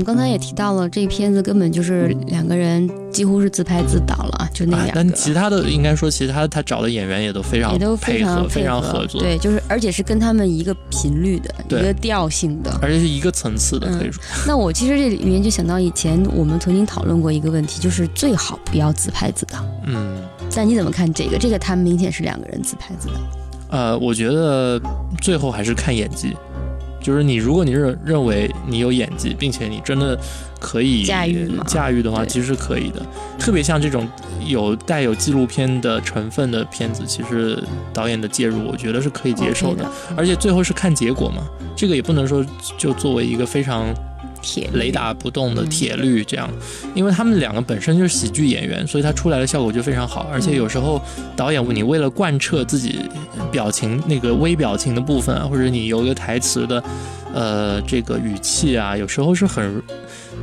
们刚才也提到了，这片子根本就是两个人几乎是自拍自导了，就那啊两个。但其他的应该说，其他他找的演员也都非常也都非，常非常合作，对，就是而且是跟他们一个频率的，一个调性的。而且是一个层次的，嗯可以说。那我其实这里面就想到以前我们曾经讨论过一个问题，就是最好不要自拍自导。嗯，但你怎么看这个？这个他们明显是两个人自拍自导。呃，我觉得最后还是看演技。就是你，如果你认认为你有演技，并且你真的可以驾驭驾驭的话，其实是可以的。特别像这种有带有纪录片的成分的片子，其实导演的介入，我觉得是可以接受。的而且最后是看结果嘛，这个也不能说就作为一个非常铁雷打不动的嗯。铁律这样，因为他们两个本身就是喜剧演员，所以他出来的效果就非常好。而且有时候导演你为了贯彻自己表情那个微表情的部分啊，或者你有一个台词的呃这个语气啊，有时候是很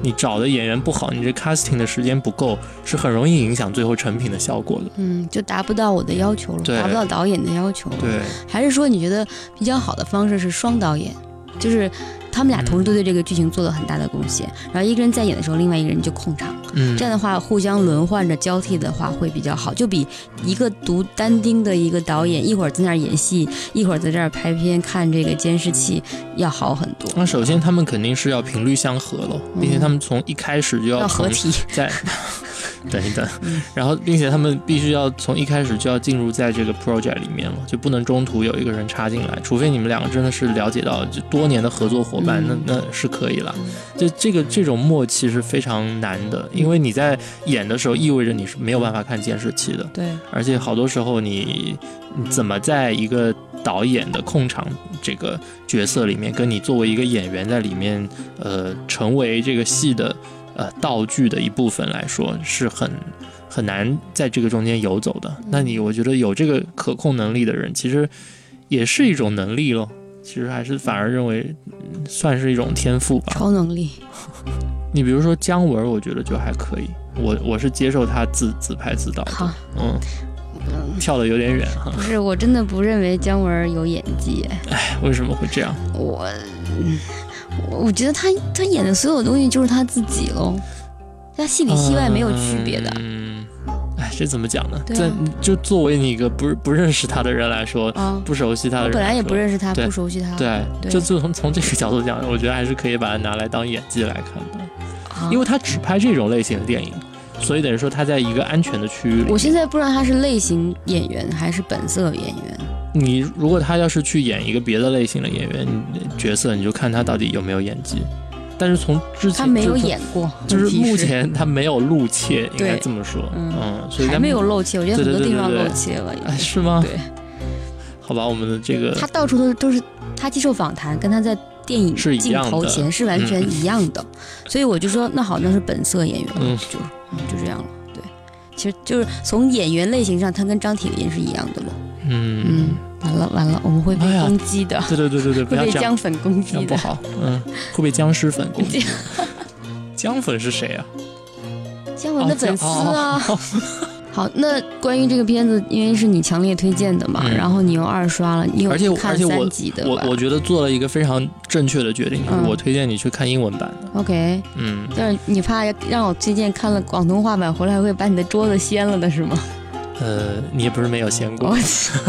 你找的演员不好，你这 casting 的时间不够，是很容易影响最后成品的效果的。嗯，就达不到我的要求了，达不到导演的要求了。对，还是说你觉得比较好的方式是双导演，就是他们俩同时都对这个剧情做了很大的贡献，然后一个人在演的时候，另外一个人就控场，嗯。这样的话互相轮换着交替的话会比较好，就比一个独单丁的一个导演一会儿在那儿演戏，一会儿在这儿拍片看这个监视器要好很多。那首先他们肯定是要频率相合了，并且他们从一开始就要要合体，在 等一等嗯，然后并且他们必须要从一开始就要进入在这个 project 里面了，就不能中途有一个人插进来，除非你们两个真的是了解到就多年的合作伙伴，嗯。那那是可以了。就这个这种默契是非常难的，因为你在演的时候意味着你是没有办法看监视器的，对，而且好多时候你你怎么在一个导演的控场这个角色里面，跟你作为一个演员在里面，呃，成为这个戏的呃道具的一部分来说，是很很难在这个中间游走的。那你我觉得有这个可控能力的人，其实也是一种能力咯。其实还是反而认为嗯算是一种天赋吧。超能力。你比如说姜文，我觉得就还可以，我我是接受他自自拍自导的。好，嗯，跳的有点远哈，不是，我真的不认为姜文有演技，哎为什么会这样？我，嗯我我觉得他他演的所有东西就是他自己喽，他戏里戏外没有区别的。嗯，哎，这怎么讲呢？对啊这就作为你一个不不认识他的人来说，啊，不熟悉他的人，我本来也不认识他，不熟悉他。对，对就就从从这个角度讲，我觉得还是可以把它拿来当演技来看的，啊，因为他只拍这种类型的电影，所以等于说他在一个安全的区域里。我现在不知道他是类型演员还是本色演员。你如果他要是去演一个别的类型的演员角色，你就看他到底有没有演技。但是从之前他没有演过，就是目前他没有露怯，应该这么说。嗯嗯，所以还没有露怯，我觉得很多地方露怯了哎，是吗？对，好吧，我们的这个他到处都是都是他接受访谈，跟他在电影镜头前是完全一样的，所以我就说那好，那是本色演员，嗯就嗯就这样了。对，其实就是从演员类型上，他跟张铁林是一样的嘛。嗯嗯，完了完了，我们会被攻击的，对对对对对，不会要，被姜粉攻击的。不好。嗯，会被僵尸粉攻击。姜粉是谁啊？姜文的哦粉丝啊。哦 好，那关于这个片子，因为是你强烈推荐的嘛，嗯然后你又二刷了，你有而且去看三集的吧我我觉得做了一个非常正确的决定，就是嗯我推荐你去看英文版的。OK，嗯，但是你怕让我推荐看了广东话版回来会把你的桌子掀了的是吗？呃，你也不是没有闲过，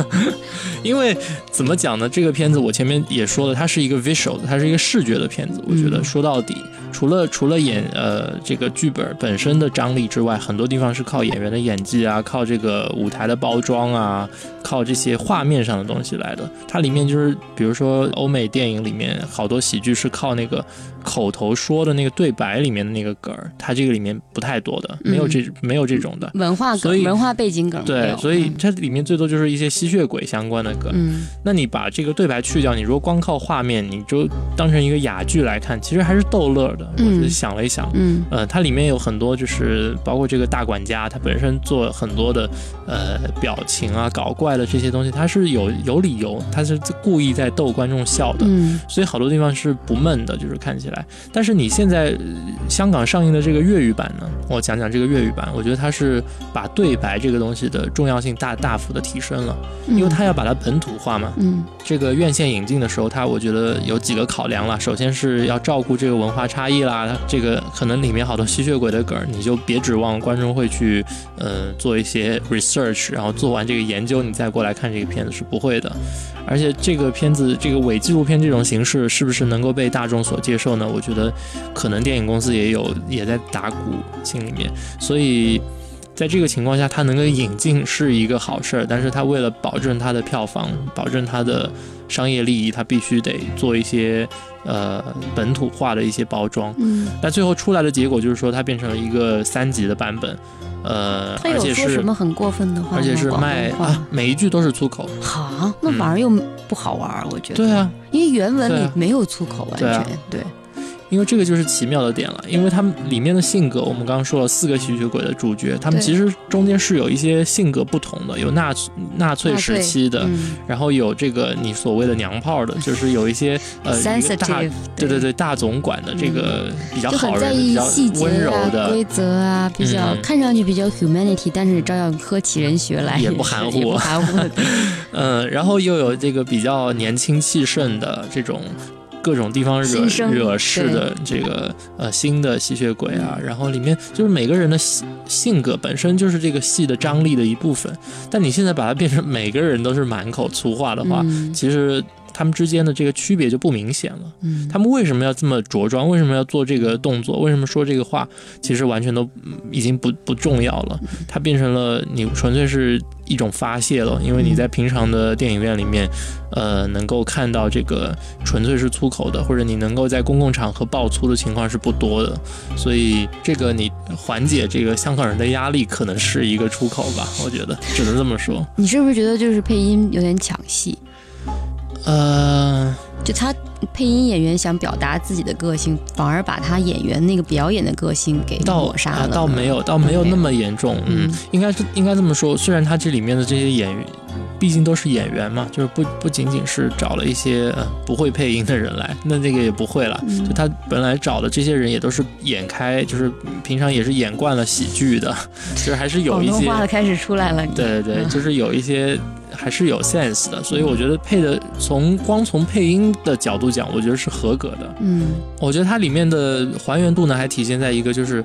因为怎么讲呢？这个片子我前面也说了，它是一个 visual 的，它是一个视觉的片子。我觉得嗯说到底，除了除了演呃这个剧本本身的张力之外，很多地方是靠演员的演技啊，靠这个舞台的包装啊，靠这些画面上的东西来的。它里面就是比如说欧美电影里面好多喜剧是靠那个口头说的那个对白里面的那个梗儿，它这个里面不太多的，没有这、没有这种的。文化所以梗、文化背景梗对，所以它里面最多就是一些吸血鬼相关的梗。嗯那你把这个对白去掉，你如果光靠画面，你就当成一个哑剧来看，其实还是逗乐我就想了一想，嗯呃，它里面有很多就是包括这个大管家，他本身做很多的呃表情啊、搞怪的这些东西，他是有有理由，他是故意在逗观众笑的。嗯所以好多地方是不闷的，就是看起来。但是你现在、呃香港上映的这个粤语版呢，我讲讲这个粤语版，我觉得它是把对白这个东西西的重要性大大幅的提升了，因为它要把它本土化嘛。嗯这个院线引进的时候，它我觉得有几个考量了。首先是要照顾这个文化差意啦，这个可能里面好多吸血鬼的梗，你就别指望观众会去呃做一些 research，然后做完这个研究，你再过来看这个片子是不会的。而且这个片子这个伪纪录片这种形式是不是能够被大众所接受呢？我觉得可能电影公司也有也在打鼓心里面，所以。在这个情况下，它能够引进是一个好事儿，但是它为了保证它的票房，保证它的商业利益，它必须得做一些呃本土化的一些包装。嗯，但最后出来的结果就是说，它变成了一个三级的版本，呃，他有而且是说什么很过分的话？而且是卖啊，每一句都是粗口。好，那反而又不好玩儿，我觉得。对啊，因为原文里没有粗口，完全对。因为这个就是奇妙的点了，因为他们里面的性格，我们刚刚说了四个吸血鬼的主角，他们其实中间是有一些性格不同的，有纳纳粹时期的，嗯。然后有这个你所谓的娘炮的，就是有一些呃，sensitive，对对对大总管的这个比较好人、很在意比较细节温柔啊、的，规则啊，比较、嗯。看上去比较 humanity，但是照样喝起人血来，也不含糊。含糊。嗯，然后又有这个比较年轻气盛的这种。各种地方惹惹事的这个呃新的吸血鬼啊，然后里面就是每个人的性性格本身就是这个戏的张力的一部分，但你现在把它变成每个人都是满口粗话的话，嗯。其实他们之间的这个区别就不明显了。嗯，他们为什么要这么着装？为什么要做这个动作？为什么说这个话？其实完全都嗯已经不不重要了。它变成了你纯粹是一种发泄了，因为你在平常的电影院里面，呃，能够看到这个纯粹是粗口的，或者你能够在公共场合爆粗的情况是不多的。所以这个你缓解这个香港人的压力，可能是一个出口吧。我觉得只能这么说。你是不是觉得就是配音有点抢戏？呃，就他配音演员想表达自己的个性，反而把他演员那个表演的个性给抹杀了。倒没有，倒没有那么严重。嗯嗯，应该是应该这么说。虽然他这里面的这些演员，毕竟都是演员嘛，就是不不仅仅是找了一些呃不会配音的人来，那那个也不会了。嗯就他本来找的这些人也都是演开，就是平常也是演惯了喜剧的，就是还是有广一些东话的开始出来了。对对就是有一些还是有 sense 的，所以我觉得配的从光从配音的角度讲，我觉得是合格的。嗯我觉得它里面的还原度呢，还体现在一个就是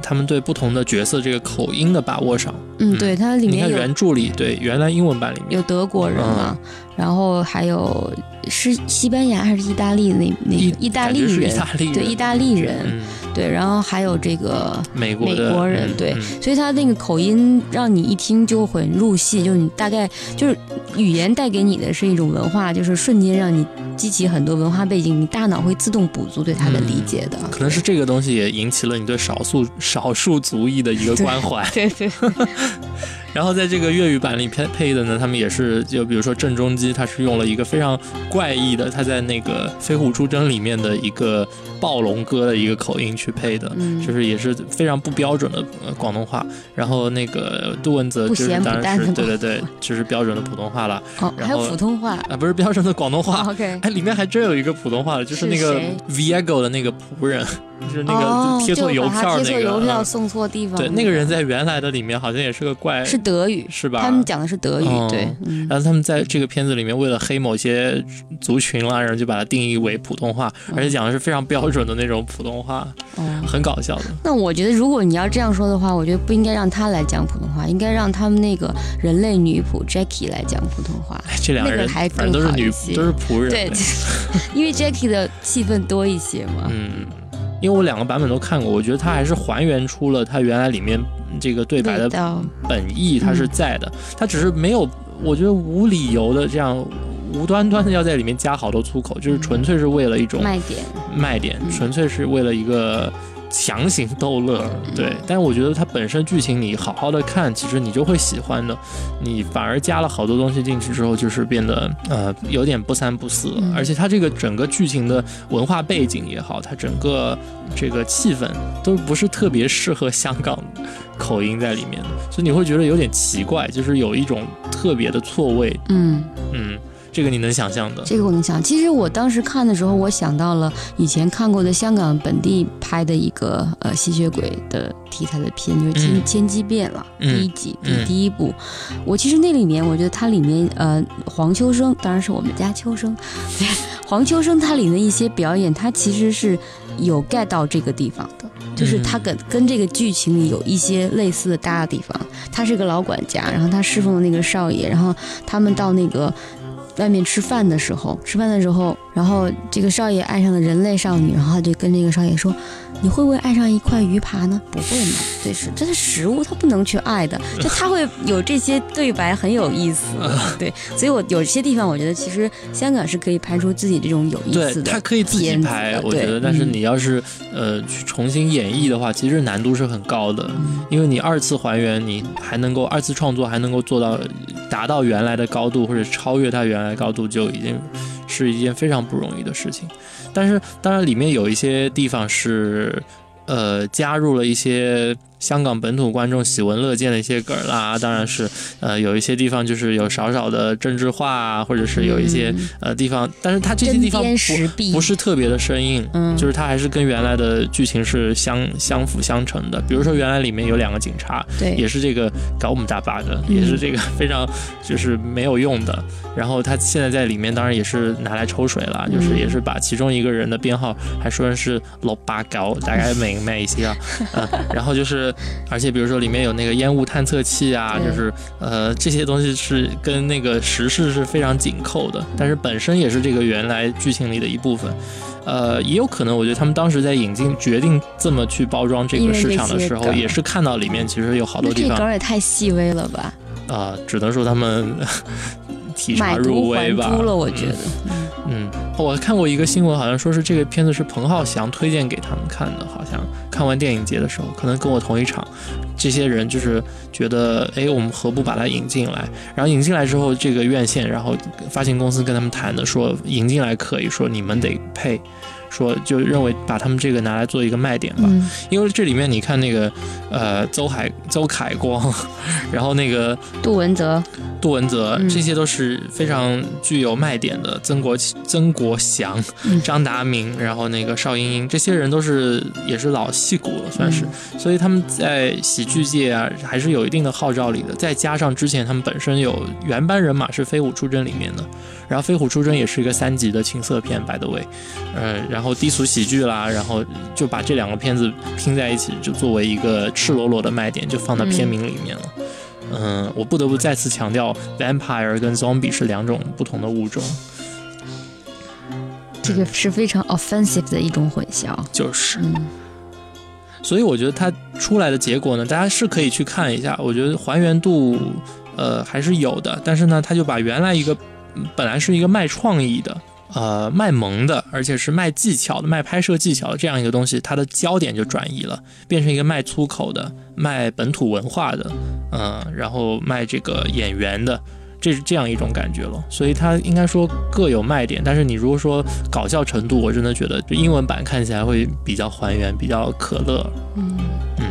他们对不同的角色这个口音的把握上。嗯，对，它里你看面有原著里，对原来英文版里面，有德国人嘛，然后还有是西班牙还是意大利的那那意大利人意，大利人，对意大利人，嗯，对，然后还有这个美美国美国人对。所以他那个口音让你一听就很入戏，就是你大概就是语言带给你的是一种文化，就是瞬间让你激起很多文化背景，你大脑会自动补足对他的理解的。可能是这个东西也引起了你对少数少数族裔的一个关怀。对对，然后在这个粤语版里配配的呢，他们也是就比如说郑中基，他是用了一个非常怪异的，他在那个《飞虎出征》里面的一个暴龙哥的一个口音去配的，嗯就是也是非常不标准的呃广东话。然后那个杜汶泽就是当然是对对对，就是标准的普通话了哦，还有然后普通话。啊，不是标准的广东话。OK，哎，里面还真有一个普通话的，就是是那个谁 Viego 的那个仆人，就是那哦个贴错邮票那个，贴错邮票嗯送错地方。对，那个人在原来的里面好像也是个怪，是德语，是吧？他们讲的是德语，哦对，嗯然后他们在这个片子里面，为了黑某些族群啦，然后就把它定义为普通话，而且讲的是非常标准的那种普通话，哦。很搞笑的。那我觉得，如果你要这样说的话，我觉得不应该让他来讲普通话，应该让他们那个人类女仆 Jackie 来讲普通话。哎，这两个人那个还反正都是女更好一些都是仆人。对，因为 Jackie 的戏份多一些嘛。嗯，因为我两个版本都看过，我觉得他还是还原出了他原来里面这个对白的，本意，它是在的，他只是没有，我觉得无理由的这样。无端端的要在里面加好多粗口，就是纯粹是为了一种卖点，卖点，嗯。纯粹是为了一个强行逗乐。对，但是我觉得它本身剧情你好好的看，其实你就会喜欢的。你反而加了好多东西进去之后，就是变得呃有点不三不四而且它这个整个剧情的文化背景也好，它整个这个气氛都不是特别适合香港口音在里面的，所以你会觉得有点奇怪，就是有一种特别的错位。嗯，嗯，这个你能想象的？这个我能想。其实我当时看的时候，我想到了以前看过的香港本地拍的一个呃吸血鬼的题材的片，就是《千、嗯千机变》了，嗯第一集第、嗯第一部。我其实那里面，我觉得它里面呃黄秋生，当然是我们家秋生，对 黄秋生他里的一些表演，他其实是有 get 到这个地方的。就是他跟跟这个剧情里有一些类似的搭的地方。他是个老管家，然后他侍奉的那个少爷，然后他们到那个外面吃饭的时候，吃饭的时候，然后这个少爷爱上了人类少女，然后他就跟这个少爷说：“你会不会爱上一块鱼扒呢？不会嘛，对，是这是食物，他不能去爱的。就他会有这些对白，很有意思。对，所以我有些地方，我觉得其实香港是可以拍出自己这种有意，思的。他可以自己拍，我觉得，但是嗯你要是呃去重新演绎的话，其实难度是很高的，嗯因为你二次还原，你还能够二次创作，还能够做到达到原来的高度，或者超越它原来高度，就已经是一件非常不容易的事情。但是当然里面有一些地方是呃加入了一些香港本土观众喜闻乐见的一些梗啦，当然是呃有一些地方就是有少少的政治化啊，或者是有一些、嗯呃地方，但是它这些地方不，不是特别的生硬，嗯就是它还是跟原来的剧情是相相辅相成的。比如说原来里面有两个警察，对，也是这个搞我们大 bug，、嗯也是这个非常就是没有用的。然后他现在在里面当然也是拿来抽水了，就是嗯也是把其中一个人的编号还说成是老八高，大概明白一些啊。嗯，然后就是而且比如说里面有那个烟雾探测器啊，就是呃这些东西是跟那个时事是非常紧扣的，但是本身也是这个原来剧情里的一部分。呃，也有可能，我觉得他们当时在引进决定这么去包装这个市场的时候，也是看到里面其实有好多地方这梗儿也太细微了吧，啊、只能说他们体察入微吧。珠了，我觉得。嗯，我看过一个新闻，好像说是这个片子是彭浩翔推荐给他们看的，好像看完电影节的时候，可能跟我同一场。这些人就是觉得，哎，我们何不把它引进来？然后引进来之后，这个院线，然后发行公司跟他们谈的，说引进来可以说你们得配，说就认为把他们这个拿来做一个卖点吧。嗯，因为这里面你看那个，呃，邹海、邹凯光，然后那个杜文泽，杜文泽，嗯这些都是非常具有卖点的。曾国曾国祥、嗯张达明，然后那个邵英英，这些人都是也是老戏骨了，算是。嗯所以他们在喜剧界啊，还是有一定的号召力的。再加上之前他们本身有原班人马是《飞虎出征》里面的，然后《飞虎出征》也是一个三级的情色片，by the way，呃，然后低俗喜剧啦，然后就把这两个片子拼在一起，就作为一个赤裸裸的卖点，就放到片名里面了。嗯，我不得不再次强调，vampire 跟 zombie 是两种不同的物种，这个是非常 offensive 的一种混淆。就是。嗯，所以我觉得它出来的结果呢，大家是可以去看一下。我觉得还原度，呃，还是有的。但是呢，他就把原来一个嗯本来是一个卖创意的、呃卖萌的，而且是卖技巧的、卖拍摄技巧的这样一个东西，它的焦点就转移了，变成一个卖粗口的、卖本土文化的，嗯、然后卖这个演员的。这是这样一种感觉了，所以它应该说各有卖点，但是你如果说搞笑程度，我真的觉得就英文版看起来会比较还原，比较可乐。嗯，嗯，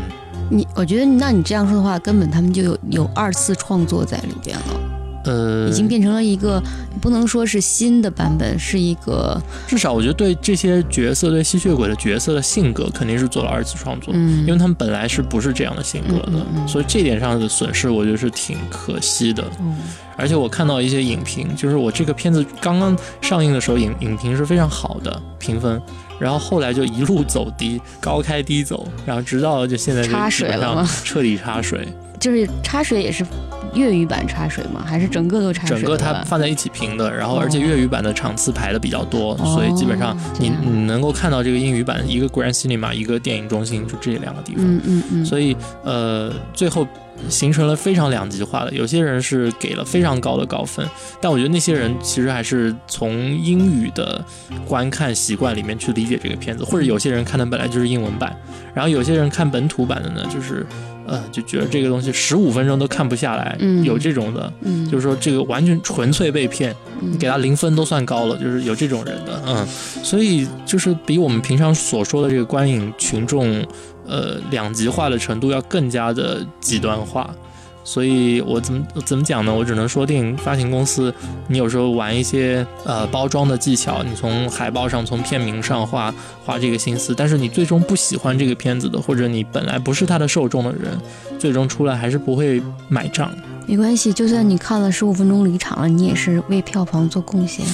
你我觉得，那你这样说的话，根本他们就有有二次创作在里边了，呃，已经变成了一个不能说是新的版本，是一个至少我觉得对这些角色，对吸血鬼的角色的性格肯定是做了二次创作，嗯，因为他们本来是不是这样的性格的，所以这点上的损失我觉得是挺可惜的。嗯而且我看到一些影评，就是我这个片子刚刚上映的时候，影影评是非常好的评分，然后后来就一路走低，高开低走，然后直到就现在就插基本上水了吗彻底插水，就是插水也是粤语版插水吗？还是整个都插水整个它放在一起评的，然后哦而且粤语版的场次排的比较多，哦所以基本上你你能够看到这个英语版一个 Grand Cinema，一个电影中心，就这两个地方。嗯嗯嗯，所以呃，最后形成了非常两极化的。有些人是给了非常高的高分，但我觉得那些人其实还是从英语的观看习惯里面去理解这个片子，或者有些人看的本来就是英文版，然后有些人看本土版的呢，就是呃就觉得这个东西十五分钟都看不下来，嗯有这种的。嗯就是说，这个完全纯粹被骗，嗯给他零分都算高了，就是有这种人的，嗯，所以就是比我们平常所说的这个观影群众，呃，两极化的程度要更加的极端化，所以我怎么怎么讲呢？我只能说，电影发行公司，你有时候玩一些呃包装的技巧，你从海报上、从片名上花花这个心思，但是你最终不喜欢这个片子的，或者你本来不是它的受众的人，最终出来还是不会买账。没关系，就算你看了十五分钟离场了，你也是为票房做贡献。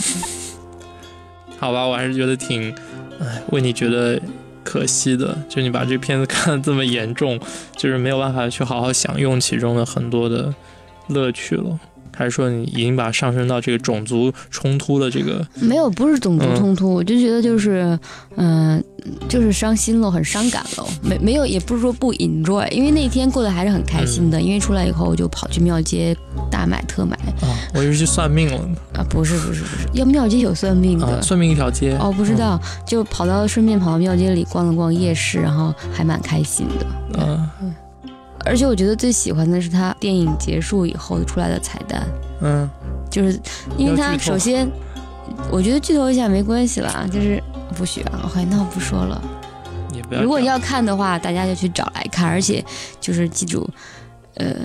好吧，我还是觉得挺，哎，为你觉得可惜的，就你把这片子 看得这么严重，就是没有办法去好好享用其中的很多的乐趣了。还是说你已经把它上升到这个种族冲突的这个？没有，不是种族冲突，我就觉得就是，嗯、就是伤心了，很伤感了。没没有，也不是说不 enjoy，因为那天过得还是很开心的。因为出来以后，我就跑去庙街大买特买啊，我以为去算命了呢。啊，不是不是不是，要庙街有算命的。啊，算命一条街。哦，不知道，就跑到顺便跑到庙街里逛了逛夜市，然后还蛮开心的。嗯而且我觉得最喜欢的是他电影结束以后出来的彩蛋，嗯，就是因为他首先，我觉得剧透一下没关系啦，就是不许啊，好，那我不说了。如果要看的话，大家就去找来看，而且就是记住，呃，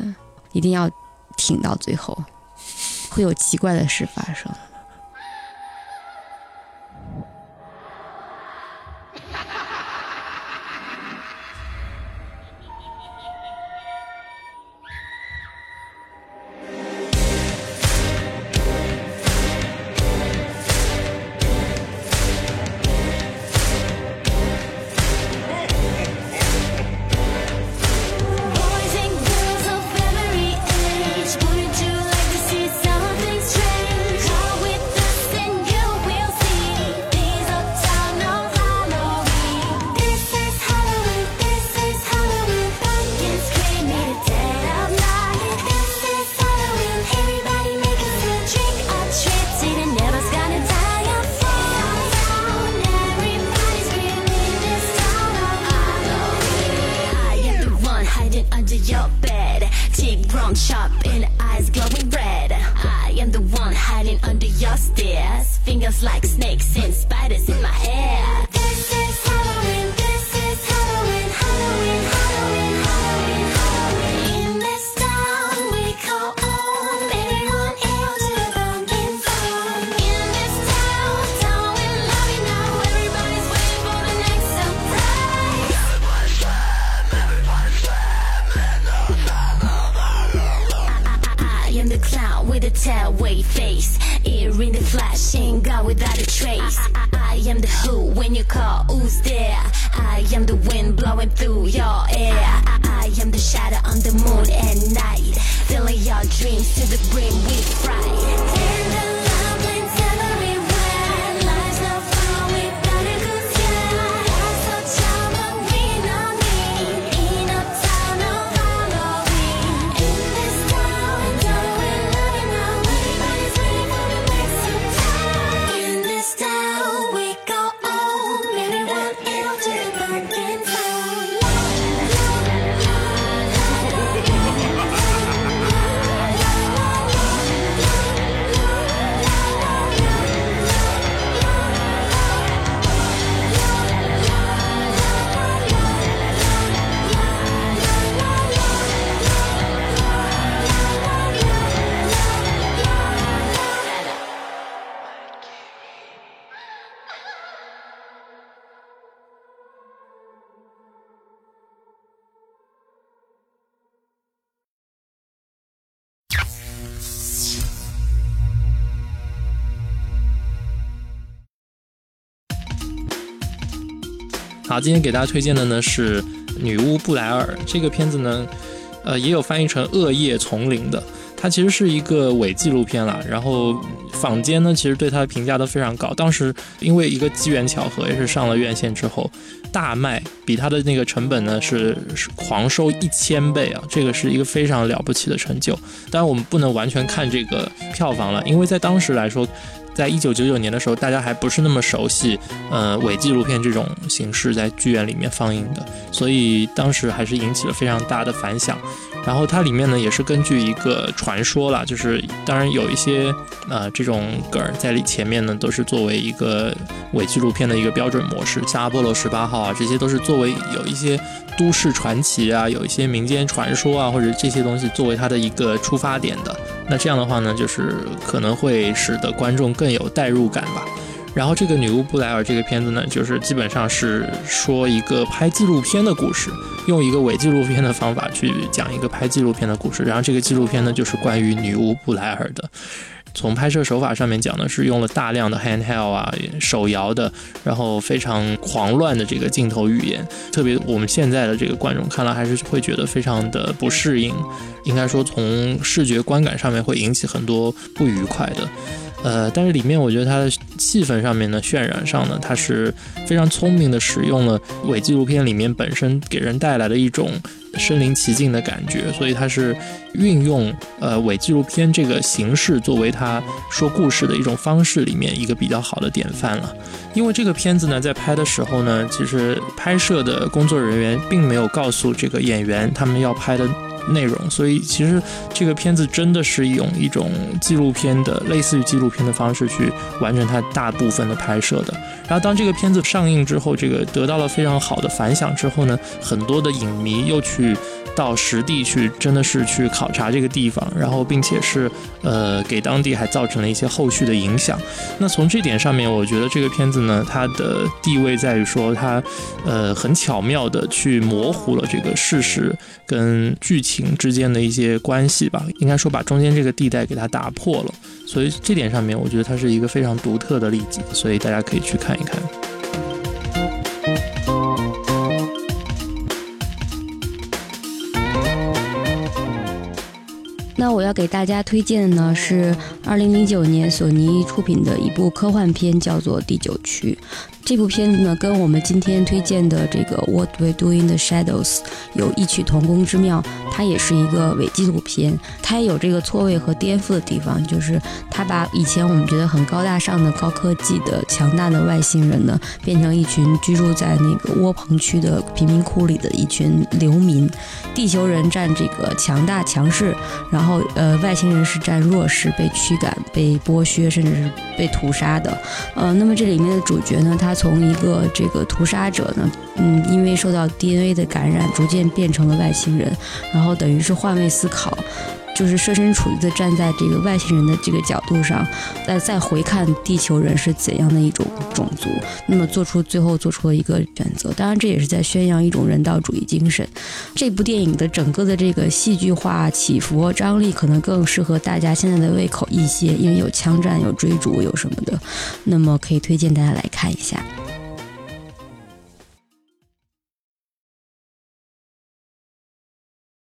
一定要挺到最后，会有奇怪的事发生。好，今天给大家推荐的呢是《女巫布莱尔》这个片子呢，呃，也有翻译成《恶夜丛林》的。它其实是一个伪纪录片啦，然后坊间呢其实对它的评价都非常高。当时因为一个机缘巧合，也是上了院线之后大卖，比它的那个成本呢是是狂收一千倍啊，这个是一个非常了不起的成就。当然我们不能完全看这个票房了，因为在当时来说。在一九九九年的时候，大家还不是那么熟悉，呃，伪纪录片这种形式在剧院里面放映的，所以当时还是引起了非常大的反响。然后它里面呢也是根据一个传说啦，就是当然有一些呃这种梗在里前面呢，都是作为一个伪纪录片的一个标准模式，像阿波罗十八号啊，这些都是作为有一些都市传奇啊，有一些民间传说啊，或者这些东西作为它的一个出发点的。那这样的话呢，就是可能会使得观众更有代入感吧。然后这个女巫布莱尔这个片子呢，就是基本上是说一个拍纪录片的故事，用一个伪纪录片的方法去讲一个拍纪录片的故事。然后这个纪录片呢，就是关于女巫布莱尔的。从拍摄手法上面讲呢，是用了大量的 handheld 啊，手摇的，然后非常狂乱的这个镜头语言，特别我们现在的这个观众看了还是会觉得非常的不适应，应该说从视觉观感上面会引起很多不愉快的。呃，但是里面我觉得它的气氛上面呢，渲染上呢，它是非常聪明的，使用了伪纪录片里面本身给人带来的一种身临其境的感觉，所以它是运用呃伪纪录片这个形式作为它说故事的一种方式里面一个比较好的典范了。因为这个片子呢，在拍的时候呢，其实拍摄的工作人员并没有告诉这个演员他们要拍的。内容，所以其实这个片子真的是用一种纪录片的类似于纪录片的方式去完成它大部分的拍摄的。然后当这个片子上映之后，这个得到了非常好的反响之后呢，很多的影迷又去。到实地去，真的是去考察这个地方，然后并且是呃给当地还造成了一些后续的影响。那从这点上面，我觉得这个片子呢，它的地位在于说它呃很巧妙的去模糊了这个事实跟剧情之间的一些关系吧，应该说把中间这个地带给它打破了。所以这点上面，我觉得它是一个非常独特的例子，所以大家可以去看一看。那我要给大家推荐的呢是二零零九年索尼出品的一部科幻片，叫做《第九区》。这部片子呢，跟我们今天推荐的这个《What We Do in the Shadows》有异曲同工之妙。它也是一个伪纪录片，它也有这个错位和颠覆的地方，就是它把以前我们觉得很高大上的高科技的强大的外星人呢，变成一群居住在那个窝棚区的贫民窟里的一群流民。地球人占这个强大强势，然后呃，外星人是占弱势，被驱赶、被剥削，甚至是被屠杀的。呃，那么这里面的主角呢，他从一个这个屠杀者呢。嗯，因为受到 DNA 的感染，逐渐变成了外星人，然后等于是换位思考，就是设身处地的站在这个外星人的这个角度上，再再回看地球人是怎样的一种种族，那么做出最后做出了一个选择。当然，这也是在宣扬一种人道主义精神。这部电影的整个的这个戏剧化起伏张力，可能更适合大家现在的胃口一些，因为有枪战、有追逐、有什么的，那么可以推荐大家来看一下。